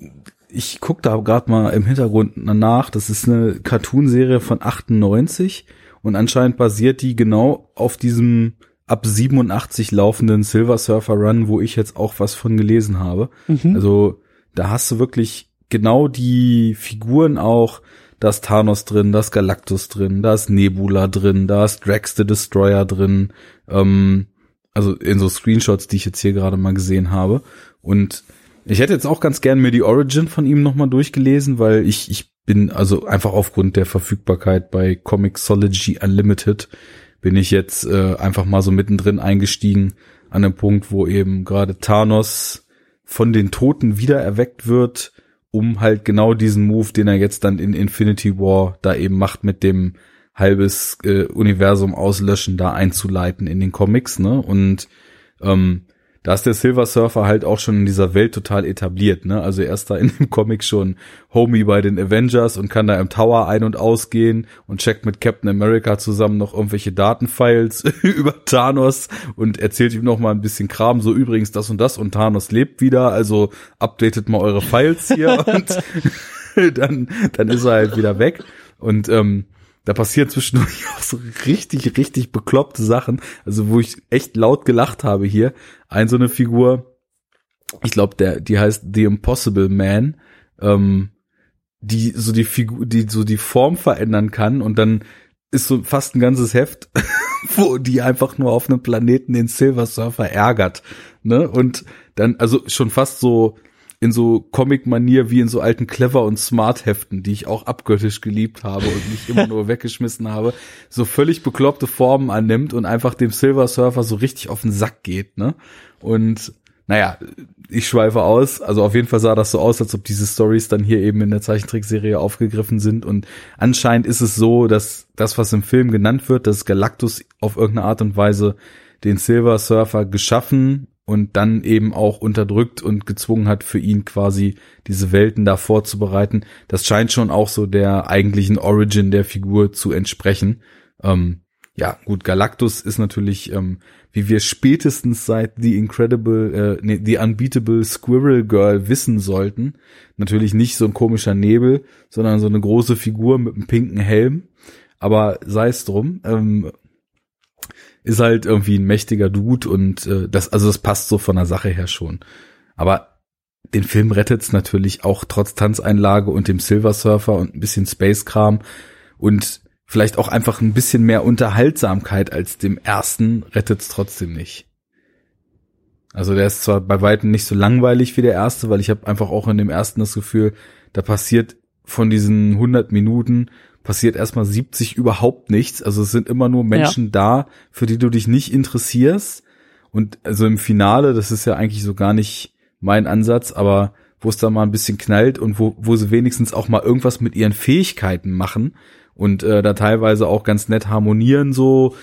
[SPEAKER 2] ich guck da gerade mal im Hintergrund nach. Das ist eine Cartoonserie von 98 und anscheinend basiert die genau auf diesem ab 87 laufenden Silver Surfer Run, wo ich jetzt auch was von gelesen habe. Mhm. Also da hast du wirklich genau die Figuren auch. Da ist Thanos drin, da ist Galactus drin, da ist Nebula drin, da ist Drax the Destroyer drin. Ähm, also in so Screenshots, die ich jetzt hier gerade mal gesehen habe. Und ich hätte jetzt auch ganz gern mir die Origin von ihm nochmal durchgelesen, weil ich, ich bin also einfach aufgrund der Verfügbarkeit bei Comixology Unlimited bin ich jetzt äh, einfach mal so mittendrin eingestiegen an einem Punkt, wo eben gerade Thanos von den Toten wieder erweckt wird, um halt genau diesen Move, den er jetzt dann in Infinity War da eben macht mit dem halbes äh, Universum auslöschen, da einzuleiten in den Comics, ne? Und ähm, da ist der Silver Surfer halt auch schon in dieser Welt total etabliert, ne? Also er ist da in dem Comic schon Homie bei den Avengers und kann da im Tower ein- und ausgehen und checkt mit Captain America zusammen noch irgendwelche Datenfiles über Thanos und erzählt ihm noch mal ein bisschen Kram, so übrigens das und das und Thanos lebt wieder, also updatet mal eure Files hier und dann, dann ist er halt wieder weg. Und ähm, da passiert zwischendurch auch so richtig, richtig bekloppte Sachen, also wo ich echt laut gelacht habe hier. Ein so eine Figur, ich glaube, der, die heißt The Impossible Man, ähm, die so die Figur, die so die Form verändern kann und dann ist so fast ein ganzes Heft, wo die einfach nur auf einem Planeten den Silver Surfer ärgert, ne? Und dann also schon fast so in so Comic-Manier wie in so alten Clever- und Smart-Heften, die ich auch abgöttisch geliebt habe und nicht immer nur weggeschmissen habe, so völlig bekloppte Formen annimmt und einfach dem Silver Surfer so richtig auf den Sack geht, ne? Und naja, ich schweife aus. Also auf jeden Fall sah das so aus, als ob diese Stories dann hier eben in der Zeichentrickserie aufgegriffen sind. Und anscheinend ist es so, dass das, was im Film genannt wird, dass Galactus auf irgendeine Art und Weise den Silver Surfer geschaffen und dann eben auch unterdrückt und gezwungen hat, für ihn quasi diese Welten da vorzubereiten. Das scheint schon auch so der eigentlichen Origin der Figur zu entsprechen. Ähm, ja, gut, Galactus ist natürlich, ähm, wie wir spätestens seit The Incredible, äh, nee, The Unbeatable Squirrel Girl wissen sollten, natürlich nicht so ein komischer Nebel, sondern so eine große Figur mit einem pinken Helm. Aber sei es drum. Ähm, ist halt irgendwie ein mächtiger Dude und äh, das, also das passt so von der Sache her schon. Aber den Film rettet es natürlich auch trotz Tanzeinlage und dem Silver Surfer und ein bisschen Space-Kram und vielleicht auch einfach ein bisschen mehr Unterhaltsamkeit als dem ersten rettet es trotzdem nicht. Also der ist zwar bei weitem nicht so langweilig wie der erste, weil ich habe einfach auch in dem ersten das Gefühl, da passiert von diesen 100 Minuten passiert erstmal 70 überhaupt nichts. Also es sind immer nur Menschen ja. da, für die du dich nicht interessierst. Und also im Finale, das ist ja eigentlich so gar nicht mein Ansatz, aber wo es da mal ein bisschen knallt und wo, wo sie wenigstens auch mal irgendwas mit ihren Fähigkeiten machen und äh, da teilweise auch ganz nett harmonieren, so,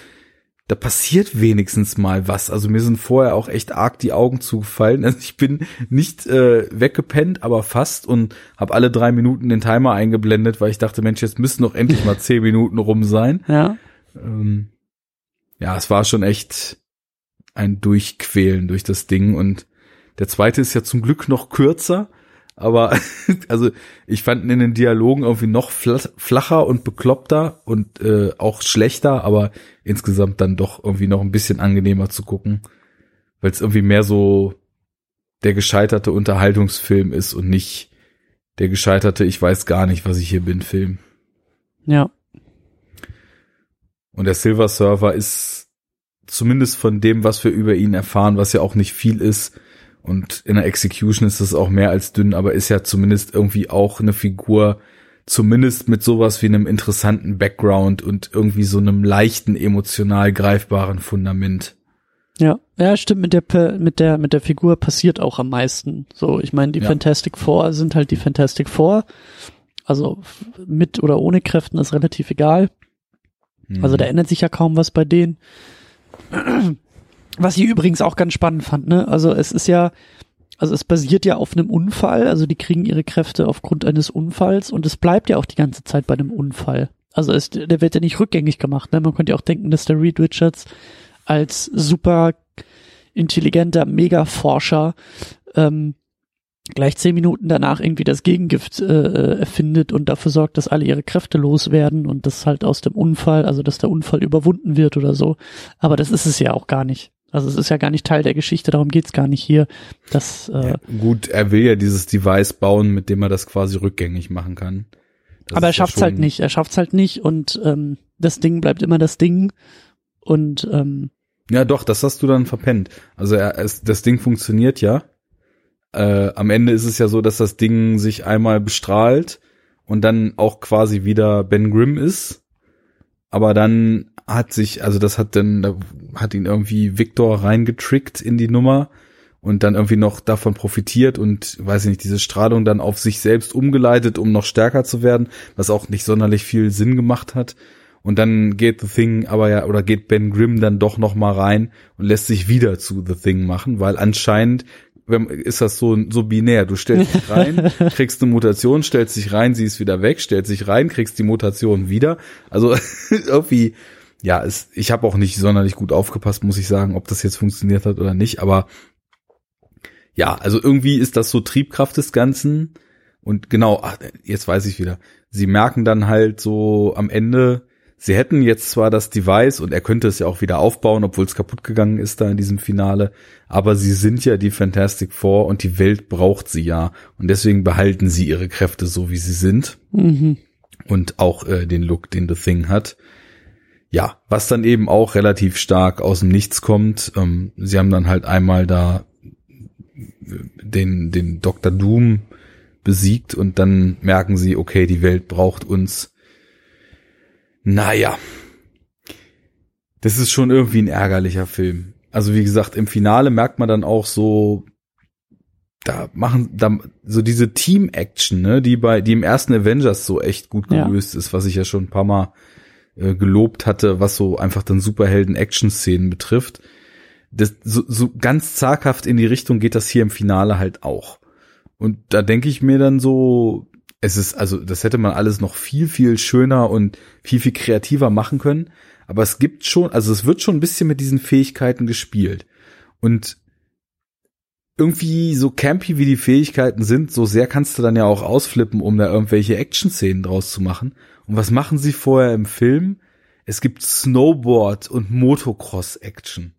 [SPEAKER 2] da passiert wenigstens mal was. Also mir sind vorher auch echt arg die Augen zugefallen. Also ich bin nicht äh, weggepennt, aber fast und habe alle drei Minuten den Timer eingeblendet, weil ich dachte, Mensch, jetzt müssen noch endlich mal zehn Minuten rum sein.
[SPEAKER 1] Ja.
[SPEAKER 2] Ähm, ja, es war schon echt ein Durchquälen durch das Ding und der zweite ist ja zum Glück noch kürzer, aber also ich fand in den Dialogen irgendwie noch flacher und bekloppter und äh, auch schlechter, aber insgesamt dann doch irgendwie noch ein bisschen angenehmer zu gucken, weil es irgendwie mehr so der gescheiterte Unterhaltungsfilm ist und nicht der gescheiterte Ich weiß gar nicht, was ich hier bin Film.
[SPEAKER 1] Ja.
[SPEAKER 2] Und der Silver Surfer ist zumindest von dem, was wir über ihn erfahren, was ja auch nicht viel ist, und in der Execution ist es auch mehr als dünn, aber ist ja zumindest irgendwie auch eine Figur, zumindest mit sowas wie einem interessanten Background und irgendwie so einem leichten, emotional greifbaren Fundament.
[SPEAKER 1] Ja, ja, stimmt, mit der, mit der, mit der Figur passiert auch am meisten. So, ich meine, die ja. Fantastic Four sind halt die Fantastic Four. Also mit oder ohne Kräften ist relativ egal. Mhm. Also da ändert sich ja kaum was bei denen. Was ich übrigens auch ganz spannend fand, ne? Also es ist ja, also es basiert ja auf einem Unfall, also die kriegen ihre Kräfte aufgrund eines Unfalls und es bleibt ja auch die ganze Zeit bei einem Unfall. Also es, der wird ja nicht rückgängig gemacht, ne? Man könnte ja auch denken, dass der Reed Richards als super intelligenter Megaforscher ähm, gleich zehn Minuten danach irgendwie das Gegengift äh, erfindet und dafür sorgt, dass alle ihre Kräfte loswerden und das halt aus dem Unfall, also dass der Unfall überwunden wird oder so. Aber das ist es ja auch gar nicht. Also es ist ja gar nicht Teil der Geschichte, darum geht's gar nicht hier. Dass, äh,
[SPEAKER 2] ja, gut, er will ja dieses Device bauen, mit dem er das quasi rückgängig machen kann.
[SPEAKER 1] Das aber er schafft's halt nicht. Er schafft's halt nicht und ähm, das Ding bleibt immer das Ding. Und ähm,
[SPEAKER 2] ja, doch, das hast du dann verpennt. Also er, es, das Ding funktioniert ja. Äh, am Ende ist es ja so, dass das Ding sich einmal bestrahlt und dann auch quasi wieder Ben Grimm ist. Aber dann hat sich, also das hat dann, hat ihn irgendwie Victor reingetrickt in die Nummer und dann irgendwie noch davon profitiert und, weiß ich nicht, diese Strahlung dann auf sich selbst umgeleitet, um noch stärker zu werden, was auch nicht sonderlich viel Sinn gemacht hat. Und dann geht The Thing aber ja, oder geht Ben Grimm dann doch noch mal rein und lässt sich wieder zu The Thing machen, weil anscheinend ist das so, so binär. Du stellst dich rein, kriegst eine Mutation, stellst dich rein, sie ist wieder weg, stellst dich rein, kriegst die Mutation wieder. Also irgendwie ja, es, ich habe auch nicht sonderlich gut aufgepasst, muss ich sagen, ob das jetzt funktioniert hat oder nicht. Aber ja, also irgendwie ist das so Triebkraft des Ganzen. Und genau, ach, jetzt weiß ich wieder. Sie merken dann halt so am Ende, sie hätten jetzt zwar das Device und er könnte es ja auch wieder aufbauen, obwohl es kaputt gegangen ist da in diesem Finale, aber sie sind ja die Fantastic Four und die Welt braucht sie ja. Und deswegen behalten sie ihre Kräfte so, wie sie sind. Mhm. Und auch äh, den Look, den The Thing hat ja, was dann eben auch relativ stark aus dem Nichts kommt. Ähm, sie haben dann halt einmal da den, den Dr. Doom besiegt und dann merken sie, okay, die Welt braucht uns. Naja. Das ist schon irgendwie ein ärgerlicher Film. Also wie gesagt, im Finale merkt man dann auch so, da machen da so diese Team-Action, ne, die bei, die im ersten Avengers so echt gut gelöst ja. ist, was ich ja schon ein paar Mal äh, gelobt hatte, was so einfach dann Superhelden-Action-Szenen betrifft. Das, so, so ganz zaghaft in die Richtung geht das hier im Finale halt auch. Und da denke ich mir dann so, es ist, also das hätte man alles noch viel, viel schöner und viel, viel kreativer machen können. Aber es gibt schon, also es wird schon ein bisschen mit diesen Fähigkeiten gespielt. Und irgendwie so campy wie die Fähigkeiten sind, so sehr kannst du dann ja auch ausflippen, um da irgendwelche Action-Szenen draus zu machen. Und was machen sie vorher im Film? Es gibt Snowboard und Motocross-Action.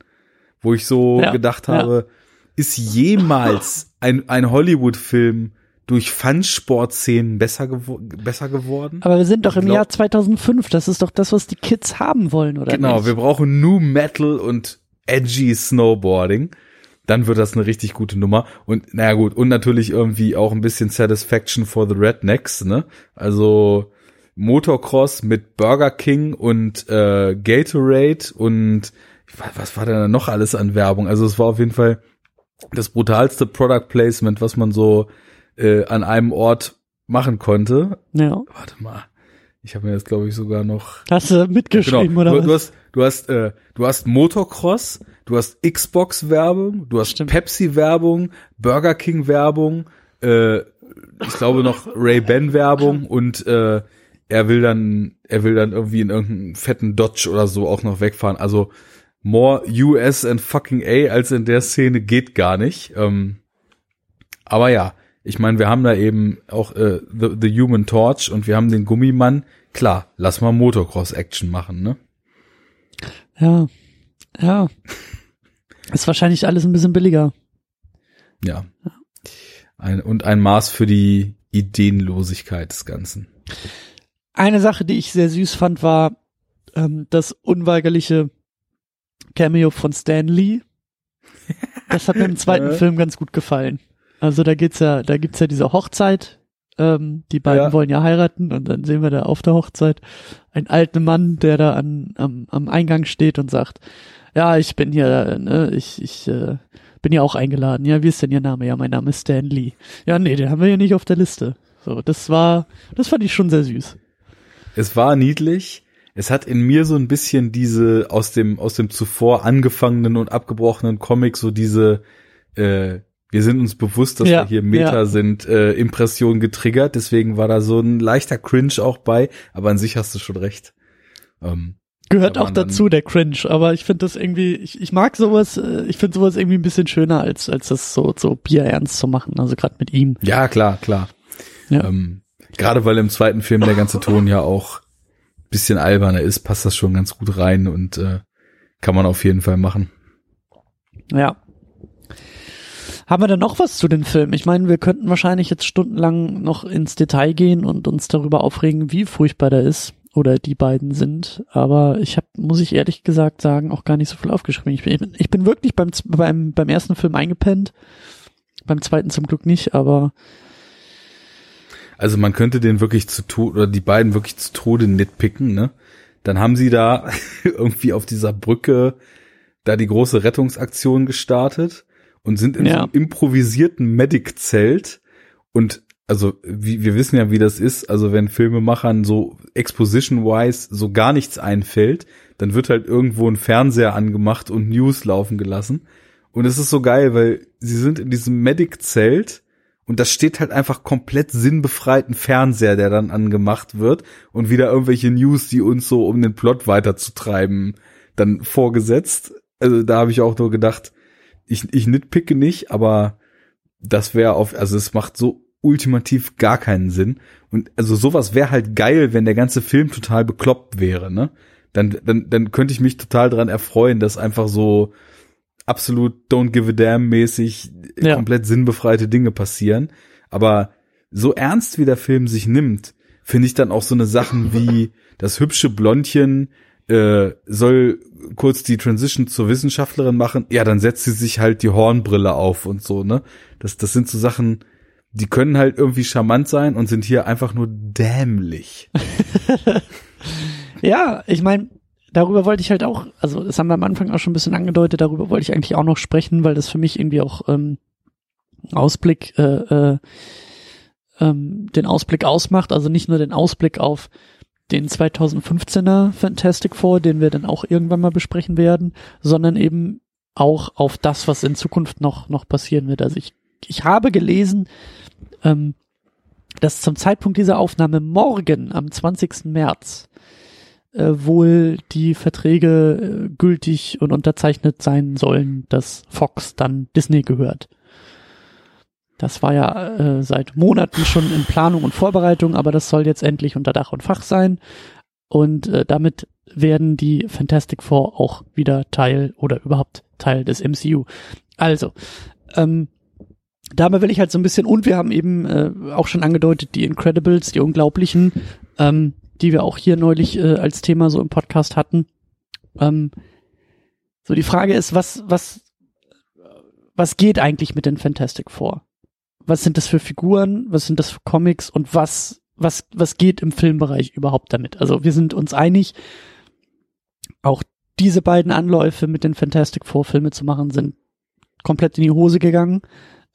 [SPEAKER 2] Wo ich so ja, gedacht habe, ja. ist jemals ein, ein Hollywood-Film durch Fun-Sport-Szenen besser, gewo besser geworden?
[SPEAKER 1] Aber wir sind doch im glaub, Jahr 2005. Das ist doch das, was die Kids haben wollen, oder
[SPEAKER 2] Genau,
[SPEAKER 1] nicht?
[SPEAKER 2] wir brauchen New Metal und edgy Snowboarding dann wird das eine richtig gute Nummer. Und naja gut, und natürlich irgendwie auch ein bisschen Satisfaction for the Rednecks, ne? Also Motocross mit Burger King und äh, Gatorade und was war denn da noch alles an Werbung? Also es war auf jeden Fall das brutalste Product Placement, was man so äh, an einem Ort machen konnte.
[SPEAKER 1] Ja.
[SPEAKER 2] Warte mal. Ich habe mir das, glaube ich, sogar noch.
[SPEAKER 1] Hast du mitgeschrieben
[SPEAKER 2] genau.
[SPEAKER 1] oder
[SPEAKER 2] du,
[SPEAKER 1] was?
[SPEAKER 2] du hast, du hast, äh, du hast Motocross, du hast Xbox-Werbung, du hast. Pepsi-Werbung, Burger King-Werbung, äh, ich glaube noch Ray-Ban-Werbung und äh, er will dann, er will dann irgendwie in irgendeinen fetten Dodge oder so auch noch wegfahren. Also more US and fucking A als in der Szene geht gar nicht. Ähm, aber ja, ich meine, wir haben da eben auch äh, the, the Human Torch und wir haben den Gummimann. Klar, lass mal Motocross-Action machen, ne?
[SPEAKER 1] Ja. Ja. Ist wahrscheinlich alles ein bisschen billiger.
[SPEAKER 2] Ja. Ein, und ein Maß für die Ideenlosigkeit des Ganzen.
[SPEAKER 1] Eine Sache, die ich sehr süß fand, war ähm, das unweigerliche Cameo von Stan Lee. Das hat mir im zweiten
[SPEAKER 2] Ja.
[SPEAKER 1] Film ganz gut gefallen. Also da geht's ja, da gibt's ja diese Hochzeit. Ähm, die beiden
[SPEAKER 2] Ja.
[SPEAKER 1] wollen ja heiraten und dann sehen wir da auf der Hochzeit einen alten Mann, der da an, am, am Eingang steht und sagt, ja, ich bin hier, ne, ich, ich äh, bin ja auch eingeladen. Ja, wie ist denn Ihr Name? Ja, mein Name ist Stan Lee. Ja, nee, den haben wir ja nicht auf der Liste. So, das war, das fand ich schon sehr süß.
[SPEAKER 2] Es war niedlich. Es hat in mir so ein bisschen diese aus dem aus dem zuvor angefangenen und abgebrochenen Comic so diese äh, wir sind uns bewusst, dass
[SPEAKER 1] Ja,
[SPEAKER 2] wir hier Meta
[SPEAKER 1] ja.
[SPEAKER 2] sind, äh, Impression getriggert. Deswegen war da so ein leichter Cringe auch bei. Aber an sich hast du schon recht. Ähm,
[SPEAKER 1] Gehört
[SPEAKER 2] Da
[SPEAKER 1] auch dazu, der Cringe, aber ich finde das irgendwie, ich, ich mag sowas, äh, ich finde sowas irgendwie ein bisschen schöner, als, als das so, so bierernst zu machen, also gerade mit ihm.
[SPEAKER 2] ja, klar, klar.
[SPEAKER 1] Ja.
[SPEAKER 2] Ähm, Gerade weil im zweiten Film der ganze Ton ja auch bisschen alberner ist, passt das schon ganz gut rein und äh, kann man auf jeden Fall machen.
[SPEAKER 1] Ja. Haben wir denn noch was zu dem Film? Ich meine, wir könnten wahrscheinlich jetzt stundenlang noch ins Detail gehen und uns darüber aufregen, wie furchtbar der ist oder die beiden sind. Aber ich habe, muss ich ehrlich gesagt sagen, auch gar nicht so viel aufgeschrieben. Ich bin, ich bin wirklich beim, beim, beim ersten Film eingepennt. Beim zweiten zum Glück nicht, aber
[SPEAKER 2] Also man könnte den wirklich zu Tode, oder die beiden wirklich zu Tode nitpicken, ne? Dann haben sie da irgendwie auf dieser Brücke da die große Rettungsaktion gestartet und sind in so
[SPEAKER 1] Ja.
[SPEAKER 2] einem improvisierten Medic-Zelt und also wie, wir wissen ja, wie das ist, also wenn Filmemachern so exposition-wise so gar nichts einfällt, dann wird halt irgendwo ein Fernseher angemacht und News laufen gelassen. Und es ist so geil, weil sie sind in diesem Medic-Zelt und da steht halt einfach komplett sinnbefreiten Fernseher, der dann angemacht wird und wieder irgendwelche News, die uns so um den Plot weiterzutreiben, dann vorgesetzt. Also da habe ich auch nur gedacht, ich, ich nitpicke nicht, aber das wäre auf, also es macht so ultimativ gar keinen Sinn. Und also sowas wäre halt geil, wenn der ganze Film total bekloppt wäre, ne? Dann, dann, dann könnte ich mich total dran erfreuen, dass einfach so absolut don't give a damn mäßig
[SPEAKER 1] Ja.
[SPEAKER 2] komplett sinnbefreite Dinge passieren. Aber so ernst wie der Film sich nimmt, finde ich dann auch so eine Sachen wie das hübsche Blondchen äh, soll kurz die Transition zur Wissenschaftlerin machen. Ja, dann setzt sie sich halt die Hornbrille auf und so, ne? Das, das sind so Sachen, die können halt irgendwie charmant sein und sind hier einfach nur dämlich.
[SPEAKER 1] Ja, ich meine, darüber wollte ich halt auch, also das haben wir am Anfang auch schon ein bisschen angedeutet, darüber wollte ich eigentlich auch noch sprechen, weil das für mich irgendwie auch ähm, Ausblick, äh, äh, ähm, den Ausblick ausmacht, also nicht nur den Ausblick auf den 2015er Fantastic Four, den wir dann auch irgendwann mal besprechen werden, sondern eben auch auf das, was in Zukunft noch, noch passieren wird. Also ich, ich habe gelesen, ähm, dass zum Zeitpunkt dieser Aufnahme morgen, am 20. März, äh, wohl die Verträge äh, gültig und unterzeichnet sein sollen, dass Fox dann Disney gehört. Das war ja äh, seit Monaten schon in Planung und Vorbereitung, aber das soll jetzt endlich unter Dach und Fach sein. Und äh, damit werden die Fantastic Four auch wieder Teil oder überhaupt Teil des MCU. Also, ähm, dabei will ich halt so ein bisschen, und wir haben eben äh, auch schon angedeutet, die Incredibles, die Unglaublichen, ähm, die wir auch hier neulich äh, als Thema so im Podcast hatten. Ähm, so die Frage ist, was, was, was geht eigentlich mit den Fantastic Four? Was sind das für Figuren? Was sind das für Comics? Und was, was, was geht im Filmbereich überhaupt damit? Also wir sind uns einig, auch diese beiden Anläufe mit den Fantastic Four Filme zu machen, sind komplett in die Hose gegangen.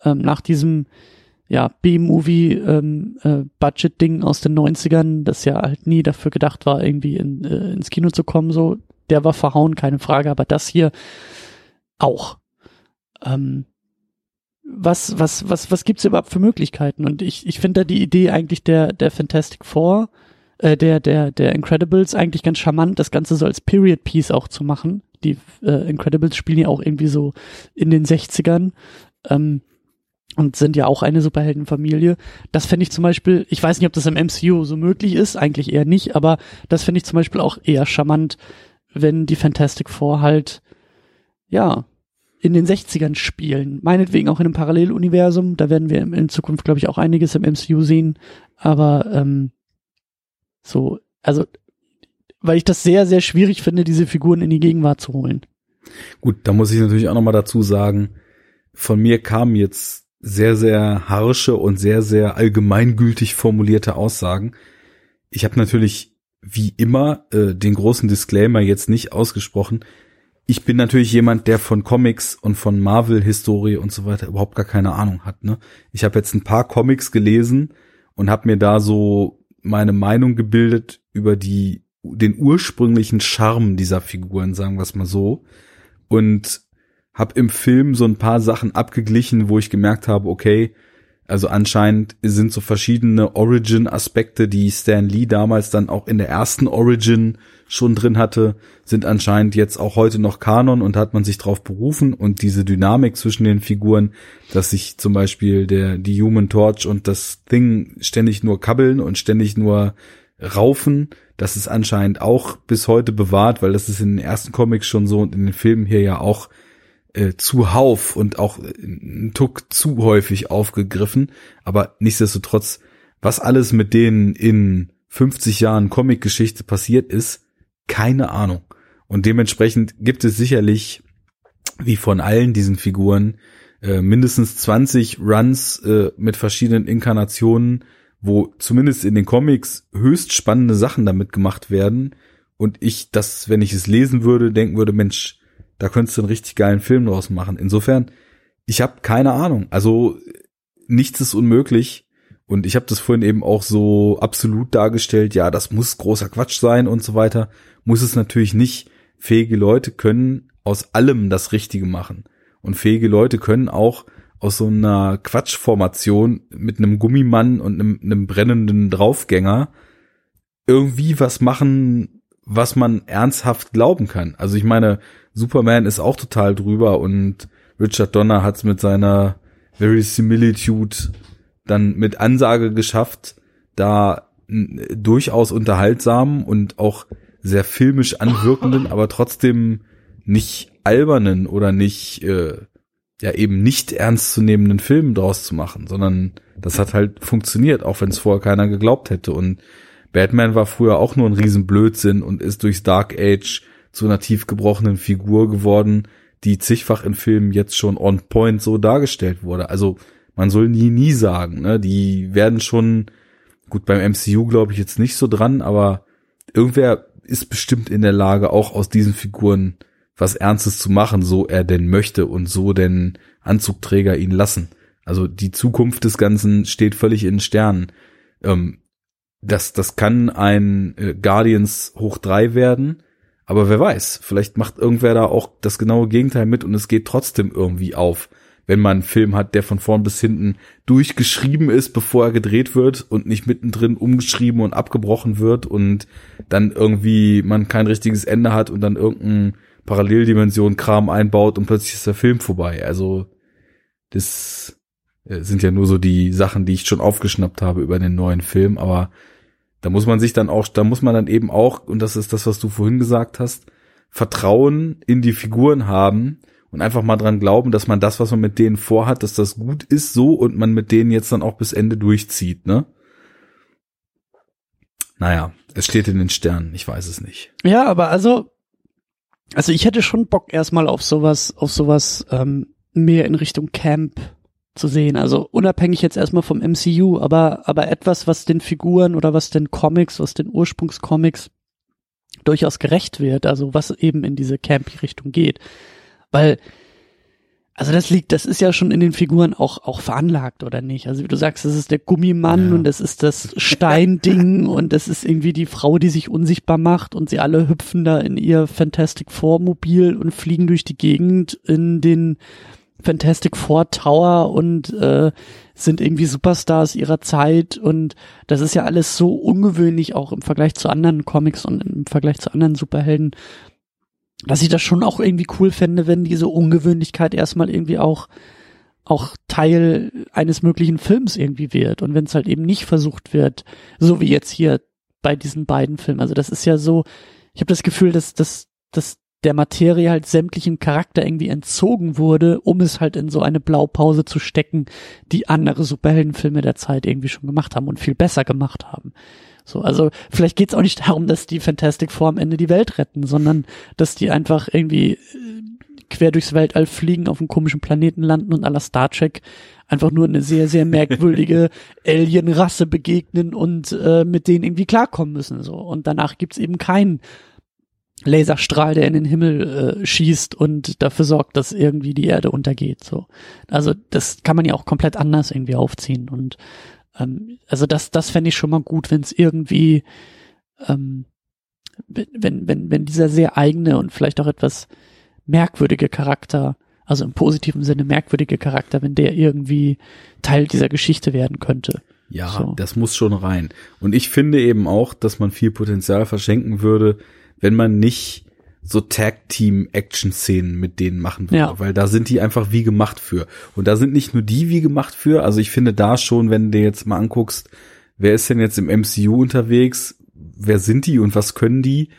[SPEAKER 1] Ähm, nach diesem ja, B-Movie ähm, äh, Budget-Ding aus den 90ern, das ja halt nie dafür gedacht war, irgendwie in, äh, ins Kino zu kommen, so, der war verhauen, keine Frage, aber das hier auch. Ähm, was, was, was, was gibt's überhaupt für Möglichkeiten? Und ich, ich finde da die Idee eigentlich der, der Fantastic Four, äh, der, der, der Incredibles eigentlich ganz charmant, das Ganze so als Period Piece auch zu machen. Die äh, Incredibles spielen ja auch irgendwie so in den 60ern. Ähm, und sind ja auch eine Superheldenfamilie. Das fände ich zum Beispiel, ich weiß nicht, ob das im MCU so möglich ist, eigentlich eher nicht, aber das finde ich zum Beispiel auch eher charmant, wenn die Fantastic Four halt, ja, in den 60ern spielen. Meinetwegen auch in einem Paralleluniversum. Da werden wir in Zukunft, glaube ich, auch einiges im MCU sehen. Aber ähm, so, also, weil ich das sehr, sehr schwierig finde, diese Figuren in die Gegenwart zu holen.
[SPEAKER 2] Gut, da muss ich natürlich auch nochmal dazu sagen, von mir kamen jetzt sehr, sehr harsche und sehr, sehr allgemeingültig formulierte Aussagen. Ich habe natürlich wie immer äh, den großen Disclaimer jetzt nicht ausgesprochen, ich bin natürlich jemand, der von Comics und von Marvel-Historie und so weiter überhaupt gar keine Ahnung hat. Ne? Ich habe jetzt ein paar Comics gelesen und habe mir da so meine Meinung gebildet über die den ursprünglichen Charme dieser Figuren, sagen wir es mal so. Und habe im Film so ein paar Sachen abgeglichen, wo ich gemerkt habe, okay, also anscheinend sind so verschiedene Origin-Aspekte, die Stan Lee damals dann auch in der ersten Origin schon drin hatte, sind anscheinend jetzt auch heute noch Kanon und hat man sich darauf berufen. Und diese Dynamik zwischen den Figuren, dass sich zum Beispiel der die Human Torch und das Thing ständig nur kabbeln und ständig nur raufen, das ist anscheinend auch bis heute bewahrt, weil das ist in den ersten Comics schon so und in den Filmen hier ja auch äh, zuhauf und auch ein Tuck zu häufig aufgegriffen. Aber nichtsdestotrotz, was alles mit denen in 50 Jahren Comic-Geschichte passiert ist, keine Ahnung. Und dementsprechend gibt es sicherlich, wie von allen diesen Figuren, äh, mindestens 20 Runs äh, mit verschiedenen Inkarnationen, wo zumindest in den Comics höchst spannende Sachen damit gemacht werden. Und ich das, wenn ich es lesen würde, denken würde, Mensch, da könntest du einen richtig geilen Film draus machen. Insofern, ich habe keine Ahnung. Also nichts ist unmöglich. Und ich habe das vorhin eben auch so absolut dargestellt, ja, das muss großer Quatsch sein und so weiter. Muss es natürlich nicht. Fähige Leute können aus allem das Richtige machen. Und fähige Leute können auch aus so einer Quatschformation mit einem Gummimann und einem, einem brennenden Draufgänger irgendwie was machen, was man ernsthaft glauben kann. Also ich meine, Superman ist auch total drüber und Richard Donner hat es mit seiner Verisimilitude dann mit Ansage geschafft, da durchaus unterhaltsam und auch sehr filmisch anwirkenden, aber trotzdem nicht albernen oder nicht äh, ja eben nicht ernstzunehmenden Film draus zu machen, sondern das hat halt funktioniert, auch wenn es vorher keiner geglaubt hätte. Und Batman war früher auch nur ein Riesenblödsinn und ist durchs Dark Age zu einer tief gebrochenen Figur geworden, die zigfach in Filmen jetzt schon on point so dargestellt wurde. Also man soll nie, nie sagen, ne? Die werden schon, gut, beim MCU glaube ich jetzt nicht so dran, aber irgendwer ist bestimmt in der Lage, auch aus diesen Figuren was Ernstes zu machen, so er denn möchte und so denn Anzugträger ihn lassen. Also die Zukunft des Ganzen steht völlig in Sternen. Ähm, das, das kann ein äh, Guardians hoch drei werden, aber wer weiß, vielleicht macht irgendwer da auch das genaue Gegenteil mit und es geht trotzdem irgendwie auf, wenn man einen Film hat, der von vorn bis hinten durchgeschrieben ist, bevor er gedreht wird und nicht mittendrin umgeschrieben und abgebrochen wird und dann irgendwie man kein richtiges Ende hat und dann irgendein Paralleldimension-Kram einbaut und plötzlich ist der Film vorbei. Also das äh, sind ja nur so die Sachen, die ich schon aufgeschnappt habe über den neuen Film, aber da muss man sich dann auch, da muss man dann eben auch, und das ist das, was du vorhin gesagt hast, Vertrauen in die Figuren haben und einfach mal dran glauben, dass man das, was man mit denen vorhat, dass das gut ist so und man mit denen jetzt dann auch bis Ende durchzieht, ne? Naja, es steht in den Sternen, ich weiß es nicht.
[SPEAKER 1] Ja, aber also, also ich hätte schon Bock erstmal auf sowas, auf sowas ähm, mehr in Richtung Camp zu sehen. Also unabhängig jetzt erstmal vom MCU, aber, aber etwas, was den Figuren oder was den Comics, was den Ursprungscomics durchaus gerecht wird, also was eben in diese Campy-Richtung geht. Weil, also das liegt, das ist ja schon in den Figuren auch, auch veranlagt, oder nicht? Also wie du sagst, das ist der Gummimann ja. und das ist das Steinding und das ist irgendwie die Frau, die sich unsichtbar macht und sie alle hüpfen da in ihr Fantastic Four Mobil und fliegen durch die Gegend in den Fantastic Four Tower und äh, sind irgendwie Superstars ihrer Zeit und das ist ja alles so ungewöhnlich auch im Vergleich zu anderen Comics und im Vergleich zu anderen Superhelden, dass ich das schon auch irgendwie cool fände, wenn diese Ungewöhnlichkeit erstmal irgendwie auch auch Teil eines möglichen Films irgendwie wird und wenn es halt eben nicht versucht wird, so wie jetzt hier bei diesen beiden Filmen. Also das ist ja so, ich habe das Gefühl, dass dass dass der Materie halt sämtlichem Charakter irgendwie entzogen wurde, um es halt in so eine Blaupause zu stecken, die andere Superheldenfilme der Zeit irgendwie schon gemacht haben und viel besser gemacht haben. So, also vielleicht geht's auch nicht darum, dass die Fantastic Four am Ende die Welt retten, sondern dass die einfach irgendwie äh, quer durchs Weltall fliegen, auf einem komischen Planeten landen und aller Star Trek einfach nur eine sehr, sehr merkwürdige Alien-Rasse begegnen und äh, mit denen irgendwie klarkommen müssen. So. Und danach gibt's eben keinen Laserstrahl, der in den Himmel äh, schießt und dafür sorgt, dass irgendwie die Erde untergeht. So, also das kann man ja auch komplett anders irgendwie aufziehen und ähm, also das, das fände ich schon mal gut, wenn es irgendwie, ähm, wenn wenn wenn dieser sehr eigene und vielleicht auch etwas merkwürdige Charakter, also im positiven Sinne merkwürdige Charakter, wenn der irgendwie Teil dieser Geschichte werden könnte.
[SPEAKER 2] Ja, so. das muss schon rein. Und ich finde eben auch, dass man viel Potenzial verschenken würde, wenn man nicht so Tag-Team-Action-Szenen mit denen machen würde, ja. weil da sind die einfach wie gemacht für. Und da sind nicht nur die wie gemacht für, also ich finde da schon, wenn du jetzt mal anguckst, wer ist denn jetzt im MCU unterwegs, wer sind die und was können die,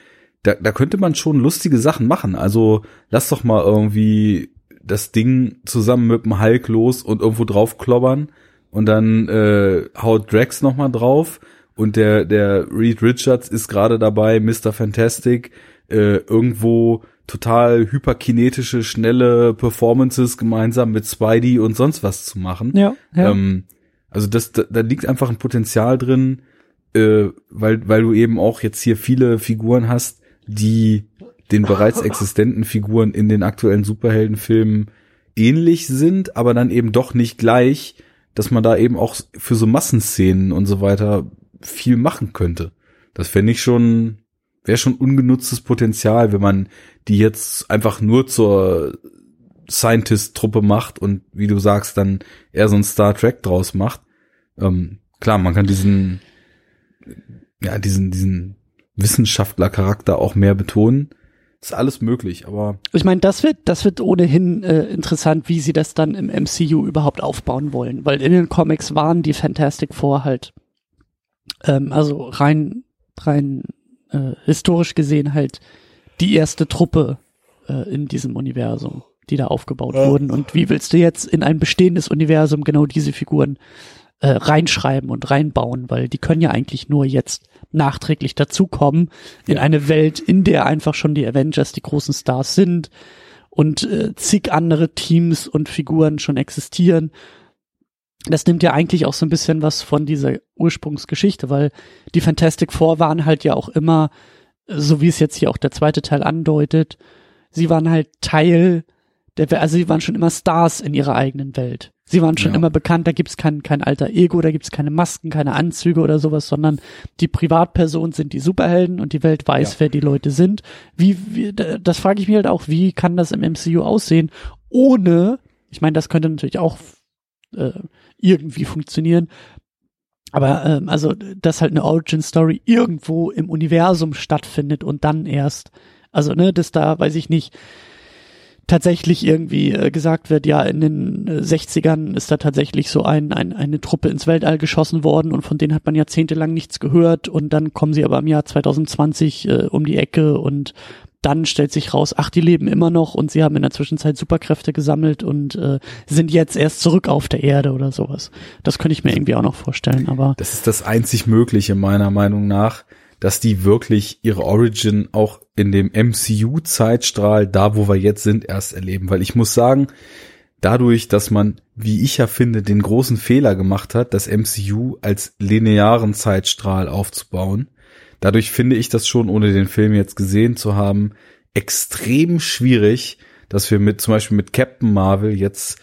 [SPEAKER 2] da, da könnte man schon lustige Sachen machen. Also lass doch mal irgendwie das Ding zusammen mit dem Hulk los und irgendwo drauf klobbern und dann äh, haut Drax noch mal drauf und der, der Reed Richards ist gerade dabei, Mr. Fantastic, äh, irgendwo total hyperkinetische, schnelle Performances gemeinsam mit Spidey und sonst was zu machen.
[SPEAKER 1] Ja. ja.
[SPEAKER 2] Ähm, also das, da, da liegt einfach ein Potenzial drin, äh, weil, weil du eben auch jetzt hier viele Figuren hast, die den bereits existenten Figuren in den aktuellen Superheldenfilmen ähnlich sind, aber dann eben doch nicht gleich, dass man da eben auch für so Massenszenen und so weiter viel machen könnte. Das fände ich schon, wäre schon ungenutztes Potenzial, wenn man die jetzt einfach nur zur Scientist-Truppe macht und wie du sagst, dann eher so ein Star Trek draus macht. Ähm, klar, man kann diesen, ja, diesen, diesen Wissenschaftler-Charakter auch mehr betonen. Ist alles möglich, aber.
[SPEAKER 1] Ich meine, das wird, das wird ohnehin äh, interessant, wie sie das dann im MCU überhaupt aufbauen wollen, weil in den Comics waren die Fantastic Four halt ähm, also rein, rein äh, historisch gesehen halt die erste Truppe äh, in diesem Universum, die da aufgebaut ja. wurden. Und wie willst du jetzt in ein bestehendes Universum genau diese Figuren äh, reinschreiben und reinbauen, weil die können ja eigentlich nur jetzt nachträglich dazukommen in ja. eine Welt, in der einfach schon die Avengers die großen Stars sind und äh, zig andere Teams und Figuren schon existieren das nimmt ja eigentlich auch so ein bisschen was von dieser Ursprungsgeschichte, weil die Fantastic Four waren halt ja auch immer, so wie es jetzt hier auch der zweite Teil andeutet, sie waren halt Teil der, also sie waren schon immer Stars in ihrer eigenen Welt. Sie waren schon ja. immer bekannt, da gibt's kein, kein alter Ego, da gibt's keine Masken, keine Anzüge oder sowas, sondern die Privatpersonen sind die Superhelden und die Welt weiß, ja. wer die Leute sind. Wie, wie das frage ich mir halt auch, wie kann das im MCU aussehen, ohne, ich meine, das könnte natürlich auch äh, irgendwie funktionieren. Aber ähm, also, dass halt eine Origin Story irgendwo im Universum stattfindet und dann erst, also ne, dass da, weiß ich nicht, tatsächlich irgendwie äh, gesagt wird, ja, in den äh, 60ern ist da tatsächlich so ein, ein, eine Truppe ins Weltall geschossen worden und von denen hat man jahrzehntelang nichts gehört und dann kommen sie aber im Jahr 2020 äh, um die Ecke und dann stellt sich raus, ach, die leben immer noch und sie haben in der Zwischenzeit Superkräfte gesammelt und äh, sind jetzt erst zurück auf der Erde oder sowas. Das könnte ich mir irgendwie auch noch vorstellen, aber.
[SPEAKER 2] Das ist das einzig Mögliche, meiner Meinung nach, dass die wirklich ihre Origin auch in dem MCU-Zeitstrahl, da wo wir jetzt sind, erst erleben. Weil ich muss sagen, dadurch, dass man, wie ich ja finde, den großen Fehler gemacht hat, das MCU als linearen Zeitstrahl aufzubauen, dadurch finde ich das schon, ohne den Film jetzt gesehen zu haben, extrem schwierig, dass wir mit zum Beispiel mit Captain Marvel jetzt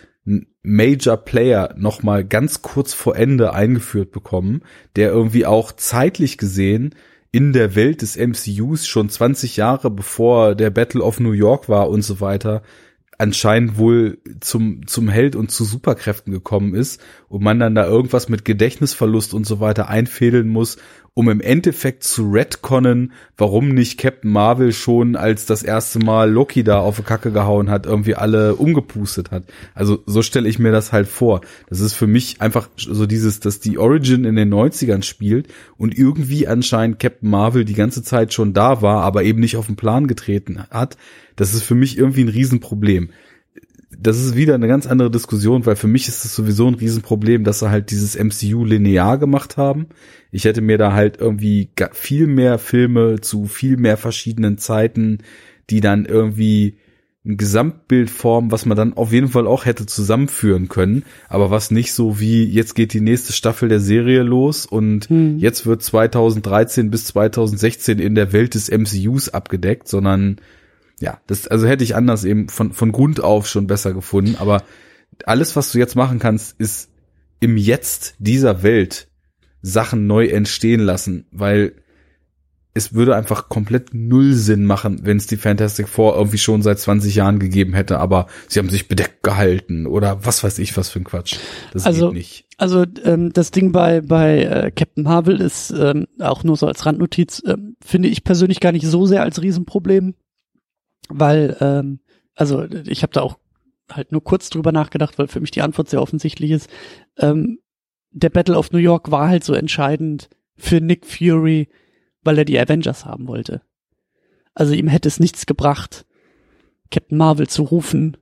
[SPEAKER 2] Major Player noch mal ganz kurz vor Ende eingeführt bekommen, der irgendwie auch zeitlich gesehen in der Welt des MCUs schon 20 Jahre bevor der Battle of New York war und so weiter anscheinend wohl zum, zum Held und zu Superkräften gekommen ist und man dann da irgendwas mit Gedächtnisverlust und so weiter einfädeln muss, um im Endeffekt zu retconnen, warum nicht Captain Marvel schon als das erste Mal Loki da auf die Kacke gehauen hat, irgendwie alle umgepustet hat. Also so stelle ich mir das halt vor. Das ist für mich einfach so dieses, dass die Origin in den 90ern spielt und irgendwie anscheinend Captain Marvel die ganze Zeit schon da war, aber eben nicht auf den Plan getreten hat. Das ist für mich irgendwie ein Riesenproblem das ist wieder eine ganz andere Diskussion, weil für mich ist es sowieso ein Riesenproblem, dass sie halt dieses MCU linear gemacht haben. Ich hätte mir da halt irgendwie viel mehr Filme zu viel mehr verschiedenen Zeiten, die dann irgendwie ein Gesamtbild formen, was man dann auf jeden Fall auch hätte zusammenführen können, aber was nicht so wie jetzt geht die nächste Staffel der Serie los und hm. jetzt wird 2013 bis 2016 in der Welt des MCUs abgedeckt, sondern ja, das, also hätte ich anders eben von, von Grund auf schon besser gefunden, aber alles, was du jetzt machen kannst, ist im Jetzt dieser Welt Sachen neu entstehen lassen, weil es würde einfach komplett null Sinn machen, wenn es die Fantastic Four irgendwie schon seit 20 Jahren gegeben hätte, aber sie haben sich bedeckt gehalten oder was weiß ich, was für ein Quatsch.
[SPEAKER 1] Das also, geht nicht. Also ähm, das Ding bei bei äh, Captain Marvel ist ähm, auch nur so als Randnotiz, ähm, finde ich persönlich gar nicht so sehr als Riesenproblem weil, ähm, also ich habe da auch halt nur kurz drüber nachgedacht, weil für mich die Antwort sehr offensichtlich ist. Ähm, der Battle of New York war halt so entscheidend für Nick Fury, weil er die Avengers haben wollte. Also ihm hätte es nichts gebracht, Captain Marvel zu rufen,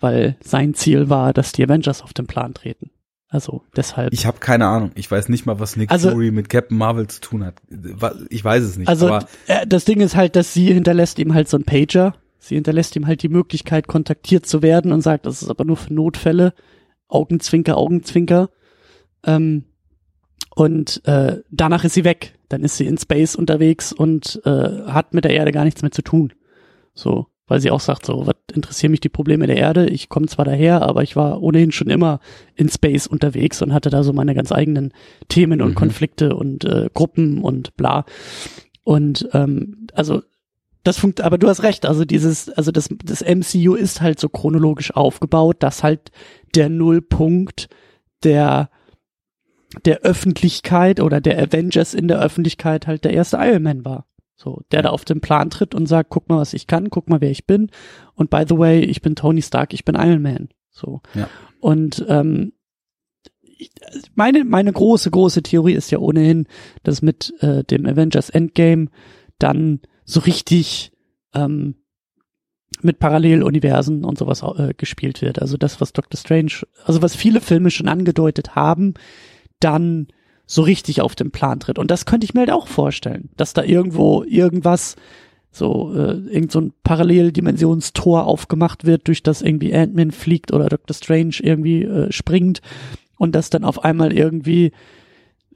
[SPEAKER 1] weil sein Ziel war, dass die Avengers auf den Plan treten. Also deshalb.
[SPEAKER 2] Ich habe keine Ahnung. Ich weiß nicht mal, was Nick also, Fury mit Captain Marvel zu tun hat. Ich weiß es nicht.
[SPEAKER 1] Also äh, das Ding ist halt, dass sie hinterlässt ihm halt so ein Pager. Sie hinterlässt ihm halt die Möglichkeit, kontaktiert zu werden und sagt, das ist aber nur für Notfälle. Augenzwinker, Augenzwinker. Ähm, und äh, danach ist sie weg. Dann ist sie in Space unterwegs und äh, hat mit der Erde gar nichts mehr zu tun. So weil sie auch sagt, so, was interessieren mich die Probleme der Erde? Ich komme zwar daher, aber ich war ohnehin schon immer in Space unterwegs und hatte da so meine ganz eigenen Themen und mhm. Konflikte und äh, Gruppen und bla. Und ähm, also das funkt, aber du hast recht, also dieses, also das, das MCU ist halt so chronologisch aufgebaut, dass halt der Nullpunkt der der Öffentlichkeit oder der Avengers in der Öffentlichkeit halt der erste Iron Man war. So, der da auf den Plan tritt und sagt, guck mal, was ich kann, guck mal, wer ich bin. Und by the way, ich bin Tony Stark, ich bin Iron Man. So. Ja. Und ähm, meine, meine große, große Theorie ist ja ohnehin, dass mit äh, dem Avengers Endgame dann so richtig ähm, mit Paralleluniversen und sowas äh, gespielt wird. Also das, was Doctor Strange, also was viele Filme schon angedeutet haben, dann so richtig auf den Plan tritt. Und das könnte ich mir halt auch vorstellen, dass da irgendwo irgendwas so äh, irgend so ein Paralleldimensionstor aufgemacht wird, durch das irgendwie Ant-Man fliegt oder Doctor Strange irgendwie äh, springt und das dann auf einmal irgendwie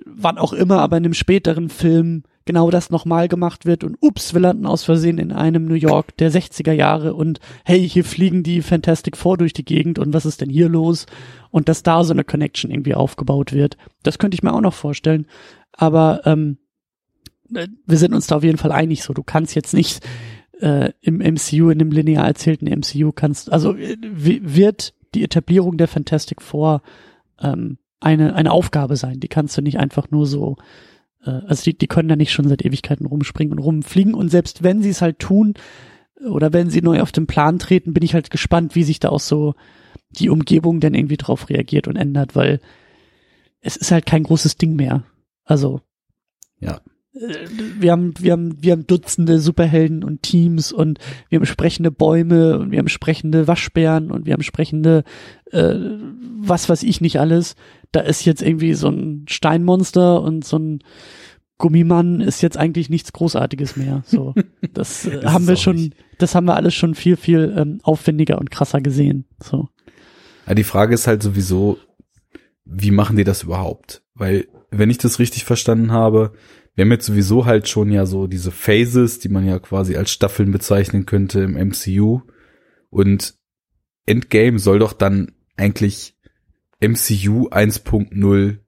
[SPEAKER 1] wann auch immer, aber in einem späteren Film genau das nochmal gemacht wird und ups, wir landen aus Versehen in einem New York der 60er Jahre und hey, hier fliegen die Fantastic Four durch die Gegend und was ist denn hier los? Und dass da so eine Connection irgendwie aufgebaut wird. Das könnte ich mir auch noch vorstellen. Aber ähm, äh, wir sind uns da auf jeden Fall einig so. Du kannst jetzt nicht äh, im MCU, in dem linear erzählten MCU kannst, also äh, wird die Etablierung der Fantastic Four ähm, eine, eine Aufgabe sein. Die kannst du nicht einfach nur so also die, die können da nicht schon seit Ewigkeiten rumspringen und rumfliegen. Und selbst wenn sie es halt tun, oder wenn sie neu auf den Plan treten, bin ich halt gespannt, wie sich da auch so die Umgebung dann irgendwie drauf reagiert und ändert, weil es ist halt kein großes Ding mehr. Also.
[SPEAKER 2] Ja.
[SPEAKER 1] Äh, wir haben, wir haben, wir haben Dutzende Superhelden und Teams und wir haben sprechende Bäume und wir haben sprechende Waschbären und wir haben sprechende, äh, was weiß ich nicht alles da ist jetzt irgendwie so ein Steinmonster und so ein Gummimann ist jetzt eigentlich nichts Großartiges mehr. So, das äh, haben wir schon, nicht. das haben wir alles schon viel, viel ähm, aufwendiger und krasser gesehen. So.
[SPEAKER 2] Ja, die Frage ist halt sowieso, wie machen die das überhaupt? Weil, wenn ich das richtig verstanden habe, wir haben jetzt sowieso halt schon ja so diese Phases, die man ja quasi als Staffeln bezeichnen könnte im MCU. Und Endgame soll doch dann eigentlich MCU 1.0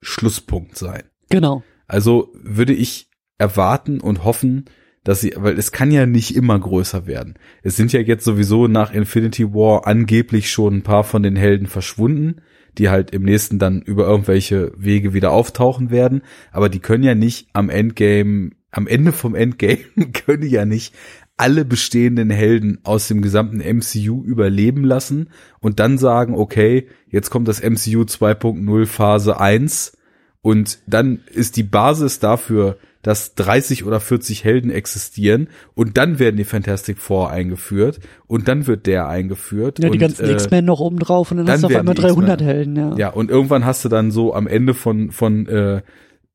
[SPEAKER 2] Schlusspunkt sein.
[SPEAKER 1] Genau.
[SPEAKER 2] Also würde ich erwarten und hoffen, dass sie, weil es kann ja nicht immer größer werden. Es sind ja jetzt sowieso nach Infinity War angeblich schon ein paar von den Helden verschwunden, die halt im nächsten dann über irgendwelche Wege wieder auftauchen werden. Aber die können ja nicht am Endgame, am Ende vom Endgame können ja nicht alle bestehenden Helden aus dem gesamten MCU überleben lassen und dann sagen, okay, jetzt kommt das MCU 2.0 Phase 1 und dann ist die Basis dafür, dass 30 oder 40 Helden existieren und dann werden die Fantastic Four eingeführt und dann wird der eingeführt.
[SPEAKER 1] Ja, die
[SPEAKER 2] und,
[SPEAKER 1] ganzen
[SPEAKER 2] äh,
[SPEAKER 1] X-Men noch oben drauf und dann,
[SPEAKER 2] dann
[SPEAKER 1] hast du auf einmal
[SPEAKER 2] die
[SPEAKER 1] 300
[SPEAKER 2] X-Men.
[SPEAKER 1] Helden, ja.
[SPEAKER 2] Ja, und irgendwann hast du dann so am Ende von, von äh,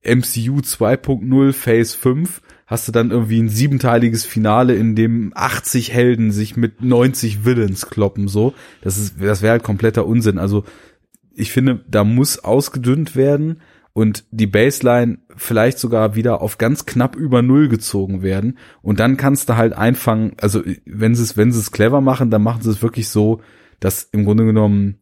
[SPEAKER 2] MCU 2.0 Phase 5 hast du dann irgendwie ein siebenteiliges Finale, in dem 80 Helden sich mit 90 Villains kloppen, so. Das ist, das wäre halt kompletter Unsinn. Also, ich finde, da muss ausgedünnt werden und die Baseline vielleicht sogar wieder auf ganz knapp über Null gezogen werden. Und dann kannst du halt einfangen, also, wenn sie es, wenn sie es clever machen, dann machen sie es wirklich so, dass im Grunde genommen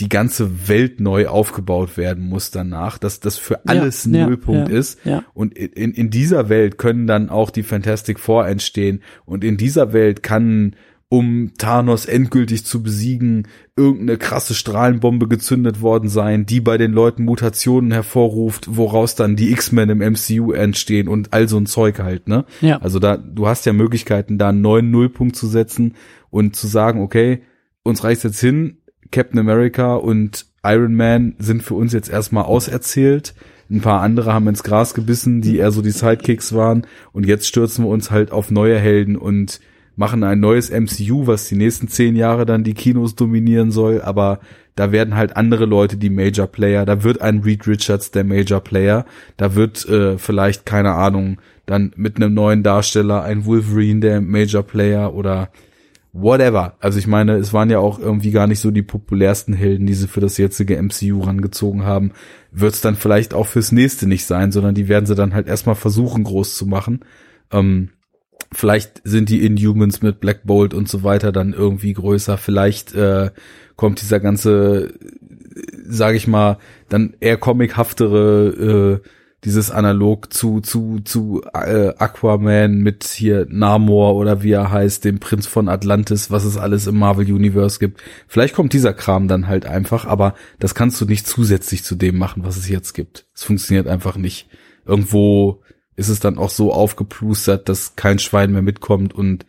[SPEAKER 2] die ganze Welt neu aufgebaut werden muss danach, dass das für alles ein
[SPEAKER 1] ja,
[SPEAKER 2] Nullpunkt
[SPEAKER 1] ja,
[SPEAKER 2] ist.
[SPEAKER 1] ja.
[SPEAKER 2] Und in, in dieser Welt können dann auch die Fantastic Four entstehen. Und in dieser Welt kann, um Thanos endgültig zu besiegen, irgendeine krasse Strahlenbombe gezündet worden sein, die bei den Leuten Mutationen hervorruft, woraus dann die X-Men im MCU entstehen und all so ein Zeug halt, ne?
[SPEAKER 1] Ja.
[SPEAKER 2] Also da, du hast ja Möglichkeiten, da einen neuen Nullpunkt zu setzen und zu sagen, okay, uns reicht jetzt hin, Captain America und Iron Man sind für uns jetzt erstmal auserzählt. Ein paar andere haben ins Gras gebissen, die eher so die Sidekicks waren. Und jetzt stürzen wir uns halt auf neue Helden und machen ein neues MCU, was die nächsten zehn Jahre dann die Kinos dominieren soll. Aber da werden halt andere Leute die Major Player. Da wird ein Reed Richards der Major Player. Da wird äh, vielleicht, keine Ahnung, dann mit einem neuen Darsteller ein Wolverine der Major Player oder whatever. Also ich meine, es waren ja auch irgendwie gar nicht so die populärsten Helden, die sie für das jetzige MCU rangezogen haben. Wird es dann vielleicht auch fürs nächste nicht sein, sondern die werden sie dann halt erstmal versuchen groß zu machen. Ähm, vielleicht sind die Inhumans mit Black Bolt und so weiter dann irgendwie größer. Vielleicht äh, kommt dieser ganze, sage ich mal, dann eher comichaftere äh, dieses analog zu zu zu äh, Aquaman mit hier Namor oder wie er heißt, dem Prinz von Atlantis, was es alles im Marvel Universe gibt. Vielleicht kommt dieser Kram dann halt einfach, aber das kannst du nicht zusätzlich zu dem machen, was es jetzt gibt. Es funktioniert einfach nicht. Irgendwo ist es dann auch so aufgeplustert, dass kein Schwein mehr mitkommt und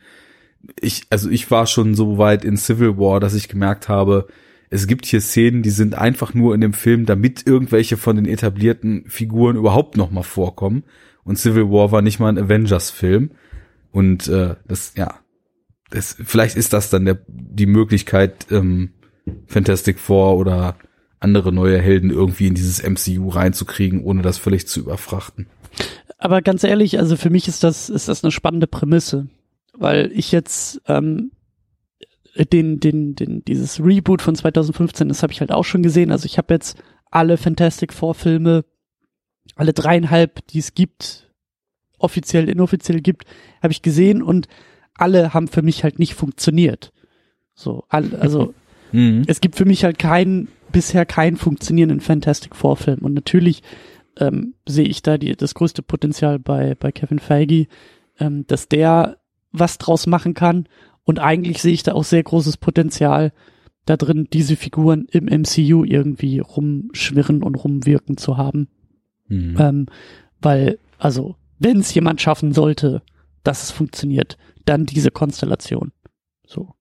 [SPEAKER 2] ich also ich war schon so weit in Civil War, dass ich gemerkt habe, es gibt hier Szenen, die sind einfach nur in dem Film, damit irgendwelche von den etablierten Figuren überhaupt noch mal vorkommen. Und Civil War war nicht mal ein Avengers-Film. Und äh, das, ja, das, vielleicht ist das dann der, die Möglichkeit, ähm, Fantastic Four oder andere neue Helden irgendwie in dieses MCU reinzukriegen, ohne das völlig zu überfrachten.
[SPEAKER 1] Aber ganz ehrlich, also für mich ist das, ist das eine spannende Prämisse, weil ich jetzt ähm, den, den, den, dieses Reboot von 2015, das habe ich halt auch schon gesehen. Also ich habe jetzt alle Fantastic Four Filme, alle dreieinhalb, die es gibt, offiziell, inoffiziell gibt, habe ich gesehen und alle haben für mich halt nicht funktioniert. So, alle, also
[SPEAKER 2] Mhm.
[SPEAKER 1] es gibt für mich halt keinen, bisher keinen funktionierenden Fantastic Four Film. Und natürlich ähm, sehe ich da die, das größte Potenzial bei, bei Kevin Feige, ähm, dass der was draus machen kann. Und eigentlich sehe ich da auch sehr großes Potenzial da drin, diese Figuren im MCU irgendwie rumschwirren und rumwirken zu haben.
[SPEAKER 2] Mhm.
[SPEAKER 1] Ähm, weil, also, wenn es jemand schaffen sollte, dass es funktioniert, dann diese Konstellation. So.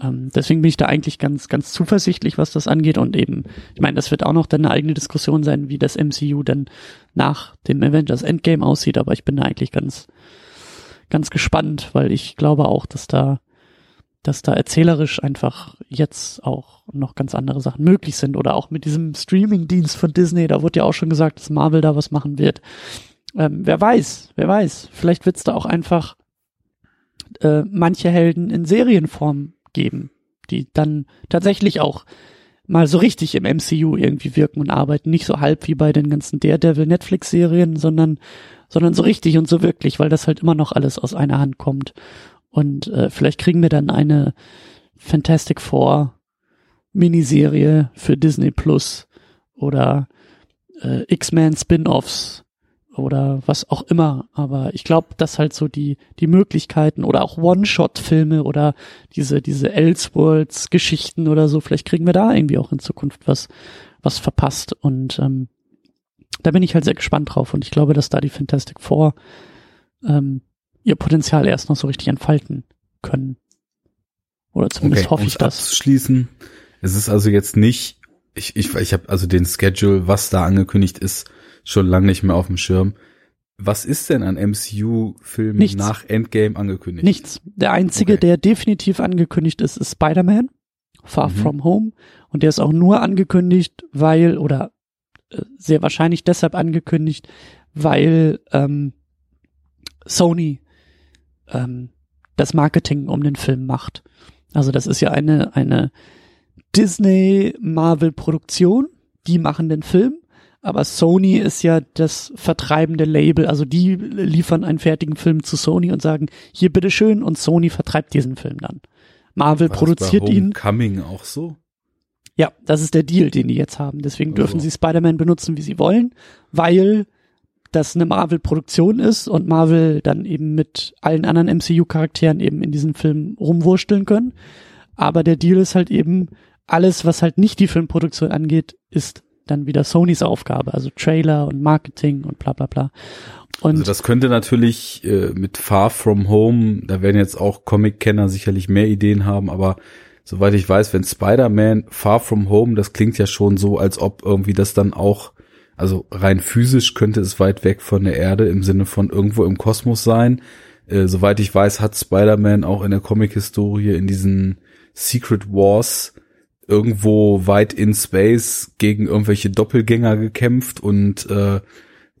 [SPEAKER 1] Ähm, deswegen bin ich da eigentlich ganz, ganz zuversichtlich, was das angeht. Und eben, ich meine, das wird auch noch dann eine eigene Diskussion sein, wie das MCU dann nach dem Avengers Endgame aussieht. Aber ich bin da eigentlich ganz, ganz gespannt, weil ich glaube auch, dass da, dass da erzählerisch einfach jetzt auch noch ganz andere Sachen möglich sind. Oder auch mit diesem Streaming-Dienst von Disney, da wurde ja auch schon gesagt, dass Marvel da was machen wird. Ähm, wer weiß, wer weiß. Vielleicht wird es da auch einfach äh, manche Helden in Serienform geben, die dann tatsächlich auch mal so richtig im MCU irgendwie wirken und arbeiten. Nicht so halb wie bei den ganzen Daredevil Netflix-Serien, sondern, sondern so richtig und so wirklich, weil das halt immer noch alles aus einer Hand kommt. Und äh, vielleicht kriegen wir dann eine Fantastic Four Miniserie für Disney Plus oder äh, X-Men Spin-offs oder was auch immer. Aber ich glaube, dass halt so die, die Möglichkeiten oder auch One-Shot-Filme oder diese, diese Elseworlds-Geschichten oder so, vielleicht kriegen wir da irgendwie auch in Zukunft was, was verpasst. Und ähm, da bin ich halt sehr gespannt drauf. Und ich glaube, dass da die Fantastic Four ähm, ihr Potenzial erst noch so richtig entfalten können. Oder zumindest
[SPEAKER 2] okay,
[SPEAKER 1] hoffe ich das.
[SPEAKER 2] Abzuschließen. Es ist also jetzt nicht, ich, ich, ich habe also den Schedule, was da angekündigt ist, schon lange nicht mehr auf dem Schirm. Was ist denn an MCU-Filmen nach Endgame angekündigt?
[SPEAKER 1] Nichts. Der einzige, okay. der definitiv angekündigt ist, ist Spider-Man, Far mhm. From Home. Und der ist auch nur angekündigt, weil, oder sehr wahrscheinlich deshalb angekündigt, weil ähm, Sony ähm, das Marketing um den Film macht. Also das ist ja eine, eine Disney-Marvel-Produktion, die machen den Film aber Sony ist ja das vertreibende Label, also die liefern einen fertigen Film zu Sony und sagen, hier bitteschön und Sony vertreibt diesen Film dann. Marvel War produziert ihn.
[SPEAKER 2] Coming auch so?
[SPEAKER 1] Ja, das ist der Deal, den die jetzt haben. Deswegen dürfen also. sie Spider-Man benutzen, wie sie wollen, weil das eine Marvel-Produktion ist und Marvel dann eben mit allen anderen MCU-Charakteren eben in diesem Film rumwursteln können. Aber der Deal ist halt eben, alles, was halt nicht die Filmproduktion angeht, ist dann wieder Sonys Aufgabe, also Trailer und Marketing und bla bla bla.
[SPEAKER 2] Und also das könnte natürlich äh, mit Far From Home, da werden jetzt auch Comic-Kenner sicherlich mehr Ideen haben, aber soweit ich weiß, wenn Spider-Man Far From Home, das klingt ja schon so, als ob irgendwie das dann auch, also rein physisch könnte es weit weg von der Erde im Sinne von irgendwo im Kosmos sein. Äh, soweit ich weiß, hat Spider-Man auch in der Comic-Historie in diesen Secret Wars irgendwo weit in Space gegen irgendwelche Doppelgänger gekämpft und äh,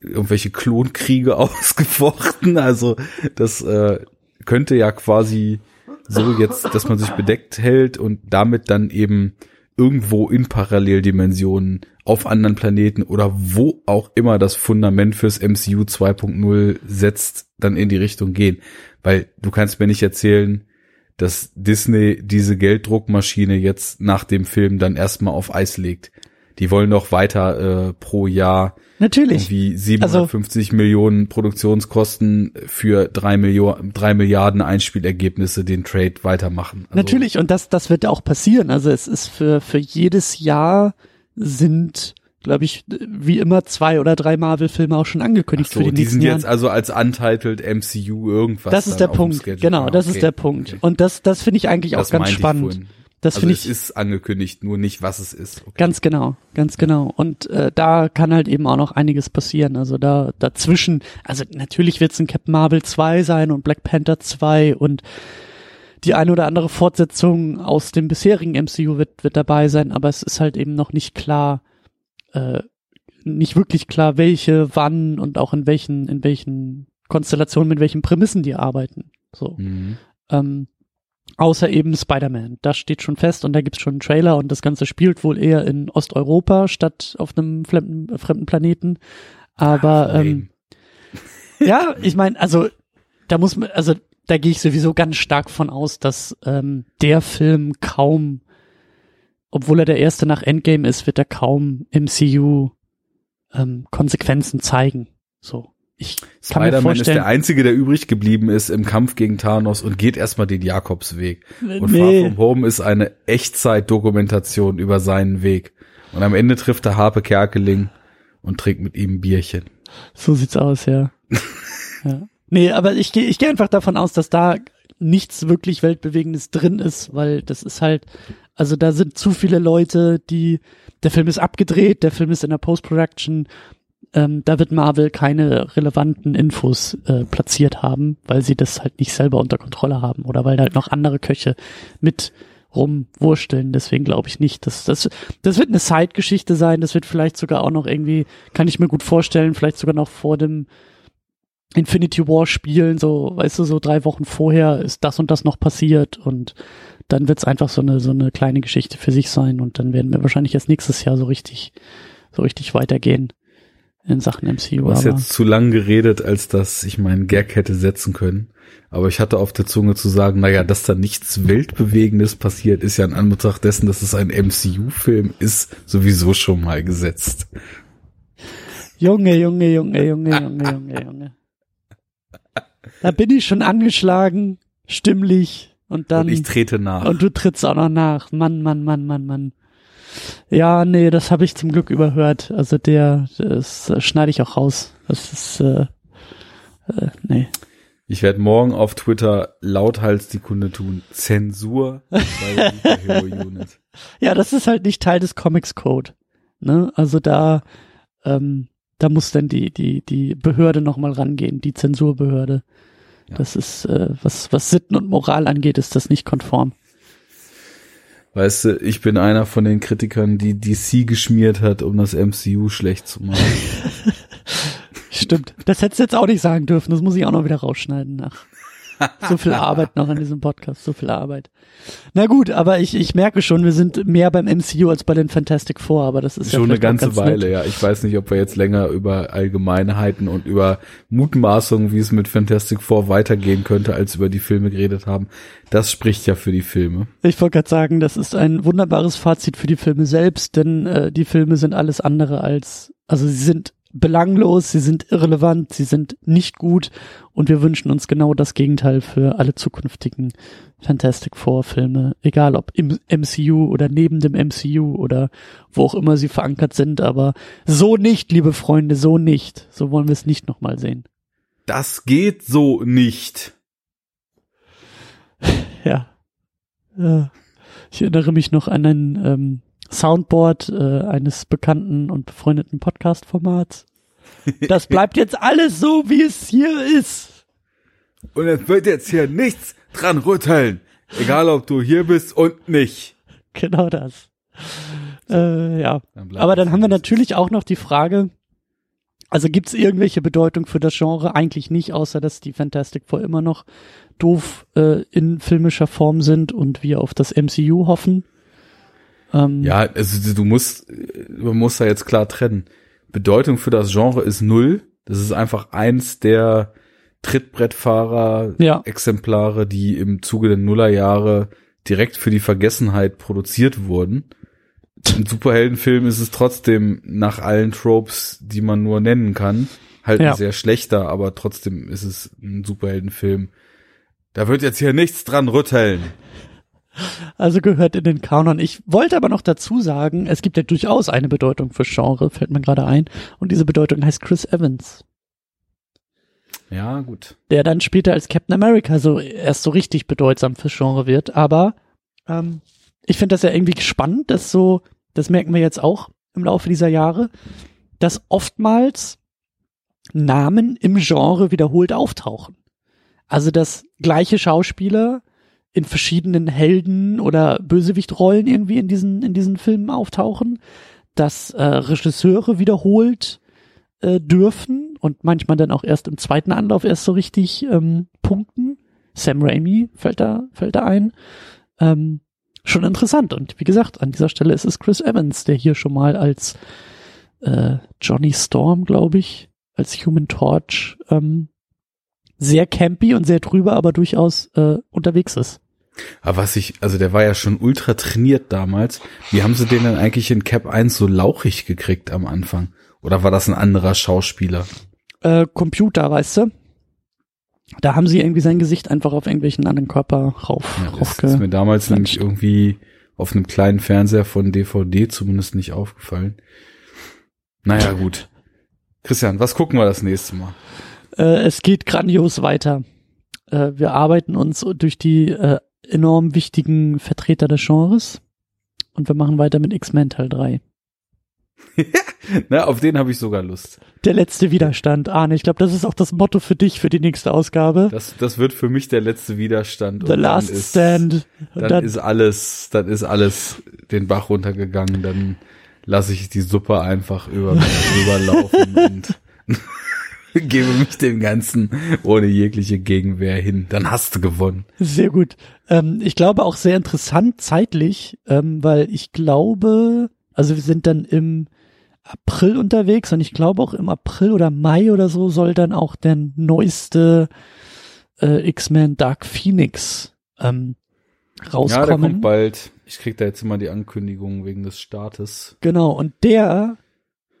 [SPEAKER 2] irgendwelche Klonkriege ausgefochten. Also das äh, könnte ja quasi so jetzt, dass man sich bedeckt hält und damit dann eben irgendwo in Paralleldimensionen auf anderen Planeten oder wo auch immer das Fundament fürs MCU 2.0 setzt, dann in die Richtung gehen. Weil du kannst mir nicht erzählen, dass Disney diese Gelddruckmaschine jetzt nach dem Film dann erstmal auf Eis legt. Die wollen doch weiter äh, pro Jahr
[SPEAKER 1] Natürlich.
[SPEAKER 2] wie 750 also, Millionen Produktionskosten für drei, Millionen, drei Milliarden Einspielergebnisse den Trade weitermachen.
[SPEAKER 1] Also, natürlich, und das, das wird auch passieren. Also es ist für, für jedes Jahr sind glaube ich, wie immer zwei oder drei Marvel-Filme auch schon angekündigt so, für die, die nächsten Jahre. Die sind jetzt
[SPEAKER 2] also als untitled MCU irgendwas.
[SPEAKER 1] Das ist der Punkt. Genau, das okay. ist der Punkt. Und das, das finde ich eigentlich das auch ganz spannend. Das
[SPEAKER 2] also
[SPEAKER 1] finde ich.
[SPEAKER 2] Es ist angekündigt, nur nicht, was es ist.
[SPEAKER 1] Okay. Ganz genau, ganz genau. Und äh, da kann halt eben auch noch einiges passieren. Also da dazwischen, also natürlich wird es ein Captain Marvel 2 sein und Black Panther 2 und die eine oder andere Fortsetzung aus dem bisherigen MCU wird, wird dabei sein, aber es ist halt eben noch nicht klar, äh, nicht wirklich klar, welche, wann und auch in welchen, in welchen Konstellationen, mit welchen Prämissen die arbeiten. So. Mhm. Ähm, außer eben Spider-Man. Das steht schon fest und da gibt's schon einen Trailer und das Ganze spielt wohl eher in Osteuropa statt auf einem fremden, fremden Planeten. Aber Ach, ähm, ja, ich meine, also da muss man, also da gehe ich sowieso ganz stark von aus, dass ähm, der Film kaum obwohl er der erste nach Endgame ist, wird er kaum MCU ähm, Konsequenzen zeigen. So. Vorstellen, ist
[SPEAKER 2] der einzige, der übrig geblieben ist im Kampf gegen Thanos und geht erstmal den Jakobsweg. Und nee. Far From Home ist eine Echtzeit-Dokumentation über seinen Weg. Und am Ende trifft er Harpe Kerkeling und trinkt mit ihm ein Bierchen.
[SPEAKER 1] So sieht's aus, ja. ja. Nee, aber ich gehe ich geh einfach davon aus, dass da nichts wirklich Weltbewegendes drin ist, weil das ist halt, also da sind zu viele Leute, die, der Film ist abgedreht, der Film ist in der Post-Production, ähm, da wird Marvel keine relevanten Infos äh, platziert haben, weil sie das halt nicht selber unter Kontrolle haben oder weil halt noch andere Köche mit rumwursteln. Deswegen glaube ich nicht, dass das das wird eine Side-Geschichte sein. Das wird vielleicht sogar auch noch irgendwie, kann ich mir gut vorstellen, vielleicht sogar noch vor dem Infinity War spielen. So, weißt du, so drei Wochen vorher ist das und das noch passiert und dann wird's einfach so eine, so eine kleine Geschichte für sich sein und dann werden wir wahrscheinlich erst nächstes Jahr so richtig, so richtig weitergehen in Sachen MCU.
[SPEAKER 2] Du hast jetzt zu lang geredet, als dass ich meinen Gag hätte setzen können. Aber ich hatte auf der Zunge zu sagen, naja, dass da nichts Weltbewegendes passiert, ist ja in Anbetracht dessen, dass es ein MCU-Film ist, sowieso schon mal gesetzt.
[SPEAKER 1] Junge, Junge, Junge, Junge, Junge, Junge, Junge. Da bin ich schon angeschlagen, stimmlich und dann
[SPEAKER 2] Und ich trete nach.
[SPEAKER 1] und du trittst auch noch nach. Mann, Mann, Mann, Mann, Mann. Ja, nee, das habe ich zum Glück überhört. Also der, das schneide ich auch raus. Das ist äh, äh, nee.
[SPEAKER 2] Ich werde morgen auf Twitter lauthals die Kunde tun. Zensur bei Superhero Unit.
[SPEAKER 1] Ja, das ist halt nicht Teil des Comics Code. Ne? Also da, ähm, da muss dann die die die Behörde noch mal rangehen, die Zensurbehörde.
[SPEAKER 2] Ja.
[SPEAKER 1] Das ist äh, was was Sitten und Moral angeht, ist das nicht konform.
[SPEAKER 2] Weißt du, ich bin einer von den Kritikern, die DC geschmiert hat, um das MCU schlecht zu machen.
[SPEAKER 1] Stimmt. Das hättest du jetzt auch nicht sagen dürfen. Das muss ich auch noch wieder rausschneiden nach. So viel Arbeit noch in diesem Podcast, so viel Arbeit. Na gut, aber ich, ich merke schon, wir sind mehr beim MCU als bei den Fantastic Four, aber das ist ja
[SPEAKER 2] Schon eine
[SPEAKER 1] vielleicht auch
[SPEAKER 2] ganze
[SPEAKER 1] ganz
[SPEAKER 2] Weile,
[SPEAKER 1] nett.
[SPEAKER 2] ja. Ich weiß nicht, ob wir jetzt länger über Allgemeinheiten und über Mutmaßungen, wie es mit Fantastic Four weitergehen könnte, als über die Filme geredet haben. Das spricht ja für die Filme.
[SPEAKER 1] Ich wollte gerade sagen, das ist ein wunderbares Fazit für die Filme selbst, denn äh, die Filme sind alles andere als, also sie sind belanglos, sie sind irrelevant, sie sind nicht gut und wir wünschen uns genau das Gegenteil für alle zukünftigen Fantastic Four Filme, egal ob im MCU oder neben dem MCU oder wo auch immer sie verankert sind, aber so nicht, liebe Freunde, so nicht. So wollen wir es nicht nochmal sehen.
[SPEAKER 2] Das geht so nicht.
[SPEAKER 1] Ja. Äh, Ich erinnere mich noch an ein ähm, Soundboard äh, eines bekannten und befreundeten Podcast-Formats. Das bleibt jetzt alles so, wie es hier ist.
[SPEAKER 2] Und es wird jetzt hier nichts dran rütteln. Egal, ob du hier bist und nicht.
[SPEAKER 1] Genau das. Äh, ja.
[SPEAKER 2] Dann
[SPEAKER 1] Aber dann haben wir natürlich auch noch die Frage, also gibt es irgendwelche Bedeutung für das Genre? Eigentlich nicht, außer dass die Fantastic Four immer noch doof äh, in filmischer Form sind und wir auf das MCU hoffen. Ähm,
[SPEAKER 2] Ja, also du musst, man muss da jetzt klar trennen. Bedeutung für das Genre ist null. Das ist einfach eins der Trittbrettfahrer
[SPEAKER 1] Ja.
[SPEAKER 2] Exemplare, die im Zuge der Nullerjahre direkt für die Vergessenheit produziert wurden. Ein Superheldenfilm ist es trotzdem nach allen Tropes, die man nur nennen kann, halt
[SPEAKER 1] Ja.
[SPEAKER 2] ein sehr schlechter, aber trotzdem ist es ein Superheldenfilm. Da wird jetzt hier nichts dran rütteln.
[SPEAKER 1] Also gehört in den Kanon. Ich wollte aber noch dazu sagen, es gibt ja durchaus eine Bedeutung für Genre, fällt mir gerade ein. Und diese Bedeutung heißt Chris Evans,
[SPEAKER 2] Ja, gut.
[SPEAKER 1] der dann später als Captain America so erst so richtig bedeutsam fürs Genre wird. Aber ähm, ich finde das ja irgendwie spannend, dass so, das merken wir jetzt auch im Laufe dieser Jahre, dass oftmals Namen im Genre wiederholt auftauchen. Also dass gleiche Schauspieler in verschiedenen Helden- oder Bösewichtrollen irgendwie in diesen, in diesen Filmen auftauchen, dass äh, Regisseure wiederholt äh, dürfen und manchmal dann auch erst im zweiten Anlauf erst so richtig ähm, punkten. Sam Raimi fällt da, fällt da ein. Ähm, schon interessant. Und wie gesagt, an dieser Stelle ist es Chris Evans, der hier schon mal als äh, Johnny Storm, glaube ich, als Human Torch ähm, sehr campy und sehr drüber, aber durchaus äh, unterwegs ist.
[SPEAKER 2] Aber was ich, also der war ja schon ultra trainiert damals. Wie haben sie den denn eigentlich in Cap 1 so lauchig gekriegt am Anfang? Oder war das ein anderer Schauspieler?
[SPEAKER 1] Äh, Computer, weißt du? Da haben sie irgendwie sein Gesicht einfach auf irgendwelchen anderen Körper rauf,
[SPEAKER 2] Ja, das ist mir damals nämlich irgendwie auf einem kleinen Fernseher von DVD zumindest nicht aufgefallen. Naja, gut. Christian, was gucken wir das nächste Mal?
[SPEAKER 1] Äh, es geht grandios weiter. Äh, wir arbeiten uns durch die äh, enorm wichtigen Vertreter des Genres und wir machen weiter mit X-Men Teil 3.
[SPEAKER 2] Na, auf den habe ich sogar Lust.
[SPEAKER 1] Der letzte Widerstand, Arne. Ich glaube, das ist auch das Motto für dich für die nächste Ausgabe.
[SPEAKER 2] Das, das wird für mich der letzte Widerstand.
[SPEAKER 1] The Last
[SPEAKER 2] ist,
[SPEAKER 1] Stand.
[SPEAKER 2] Dann,
[SPEAKER 1] dann,
[SPEAKER 2] ist alles, dann ist alles den Bach runtergegangen. Dann lasse ich die Suppe einfach über mich drüber laufen und Gebe mich dem Ganzen ohne jegliche Gegenwehr hin. Dann hast du gewonnen.
[SPEAKER 1] Sehr gut. Ähm, ich glaube auch sehr interessant zeitlich, ähm, weil ich glaube, also wir sind dann im April unterwegs und ich glaube auch im April oder Mai oder so soll dann auch der neueste äh, X-Men Dark Phoenix ähm, rauskommen. Ja, der kommt
[SPEAKER 2] bald. Ich krieg da jetzt immer die Ankündigung wegen des Startes.
[SPEAKER 1] Genau, und der,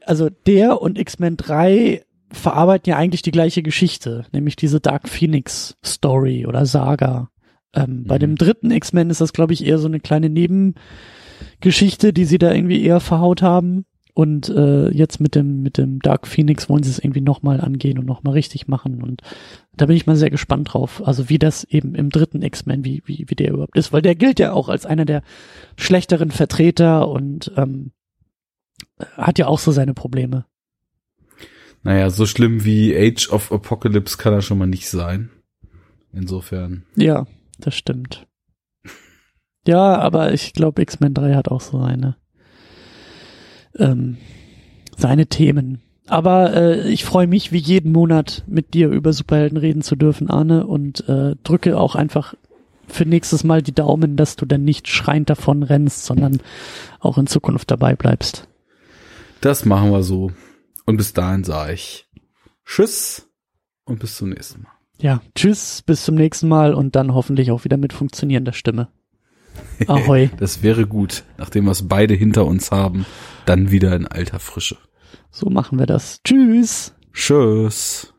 [SPEAKER 1] also der und X-Men 3 verarbeiten ja eigentlich die gleiche Geschichte, nämlich diese Dark Phoenix Story oder Saga. Ähm, mhm. Bei dem dritten X-Men ist das, glaube ich, eher so eine kleine Nebengeschichte, die sie da irgendwie eher verhaut haben. Und äh, jetzt mit dem mit dem Dark Phoenix wollen sie es irgendwie nochmal angehen und nochmal richtig machen. Und da bin ich mal sehr gespannt drauf. Also wie das eben im dritten X-Men, wie, wie, wie der überhaupt ist, weil der gilt ja auch als einer der schlechteren Vertreter und ähm, hat ja auch so seine Probleme.
[SPEAKER 2] Naja, so schlimm wie Age of Apocalypse kann er schon mal nicht sein. Insofern.
[SPEAKER 1] Ja, das stimmt. Ja, aber ich glaube, X-Men 3 hat auch so seine, ähm, seine Themen. Aber äh, ich freue mich, wie jeden Monat mit dir über Superhelden reden zu dürfen, Arne, und äh, drücke auch einfach für nächstes Mal die Daumen, dass du dann nicht schreiend davon rennst, sondern auch in Zukunft dabei bleibst.
[SPEAKER 2] Das machen wir so. Und bis dahin sage ich Tschüss und bis zum nächsten Mal.
[SPEAKER 1] Ja, tschüss, bis zum nächsten Mal und dann hoffentlich auch wieder mit funktionierender Stimme. Ahoi.
[SPEAKER 2] das wäre gut, nachdem wir es beide hinter uns haben, dann wieder in alter Frische.
[SPEAKER 1] So machen wir das. Tschüss.
[SPEAKER 2] Tschüss.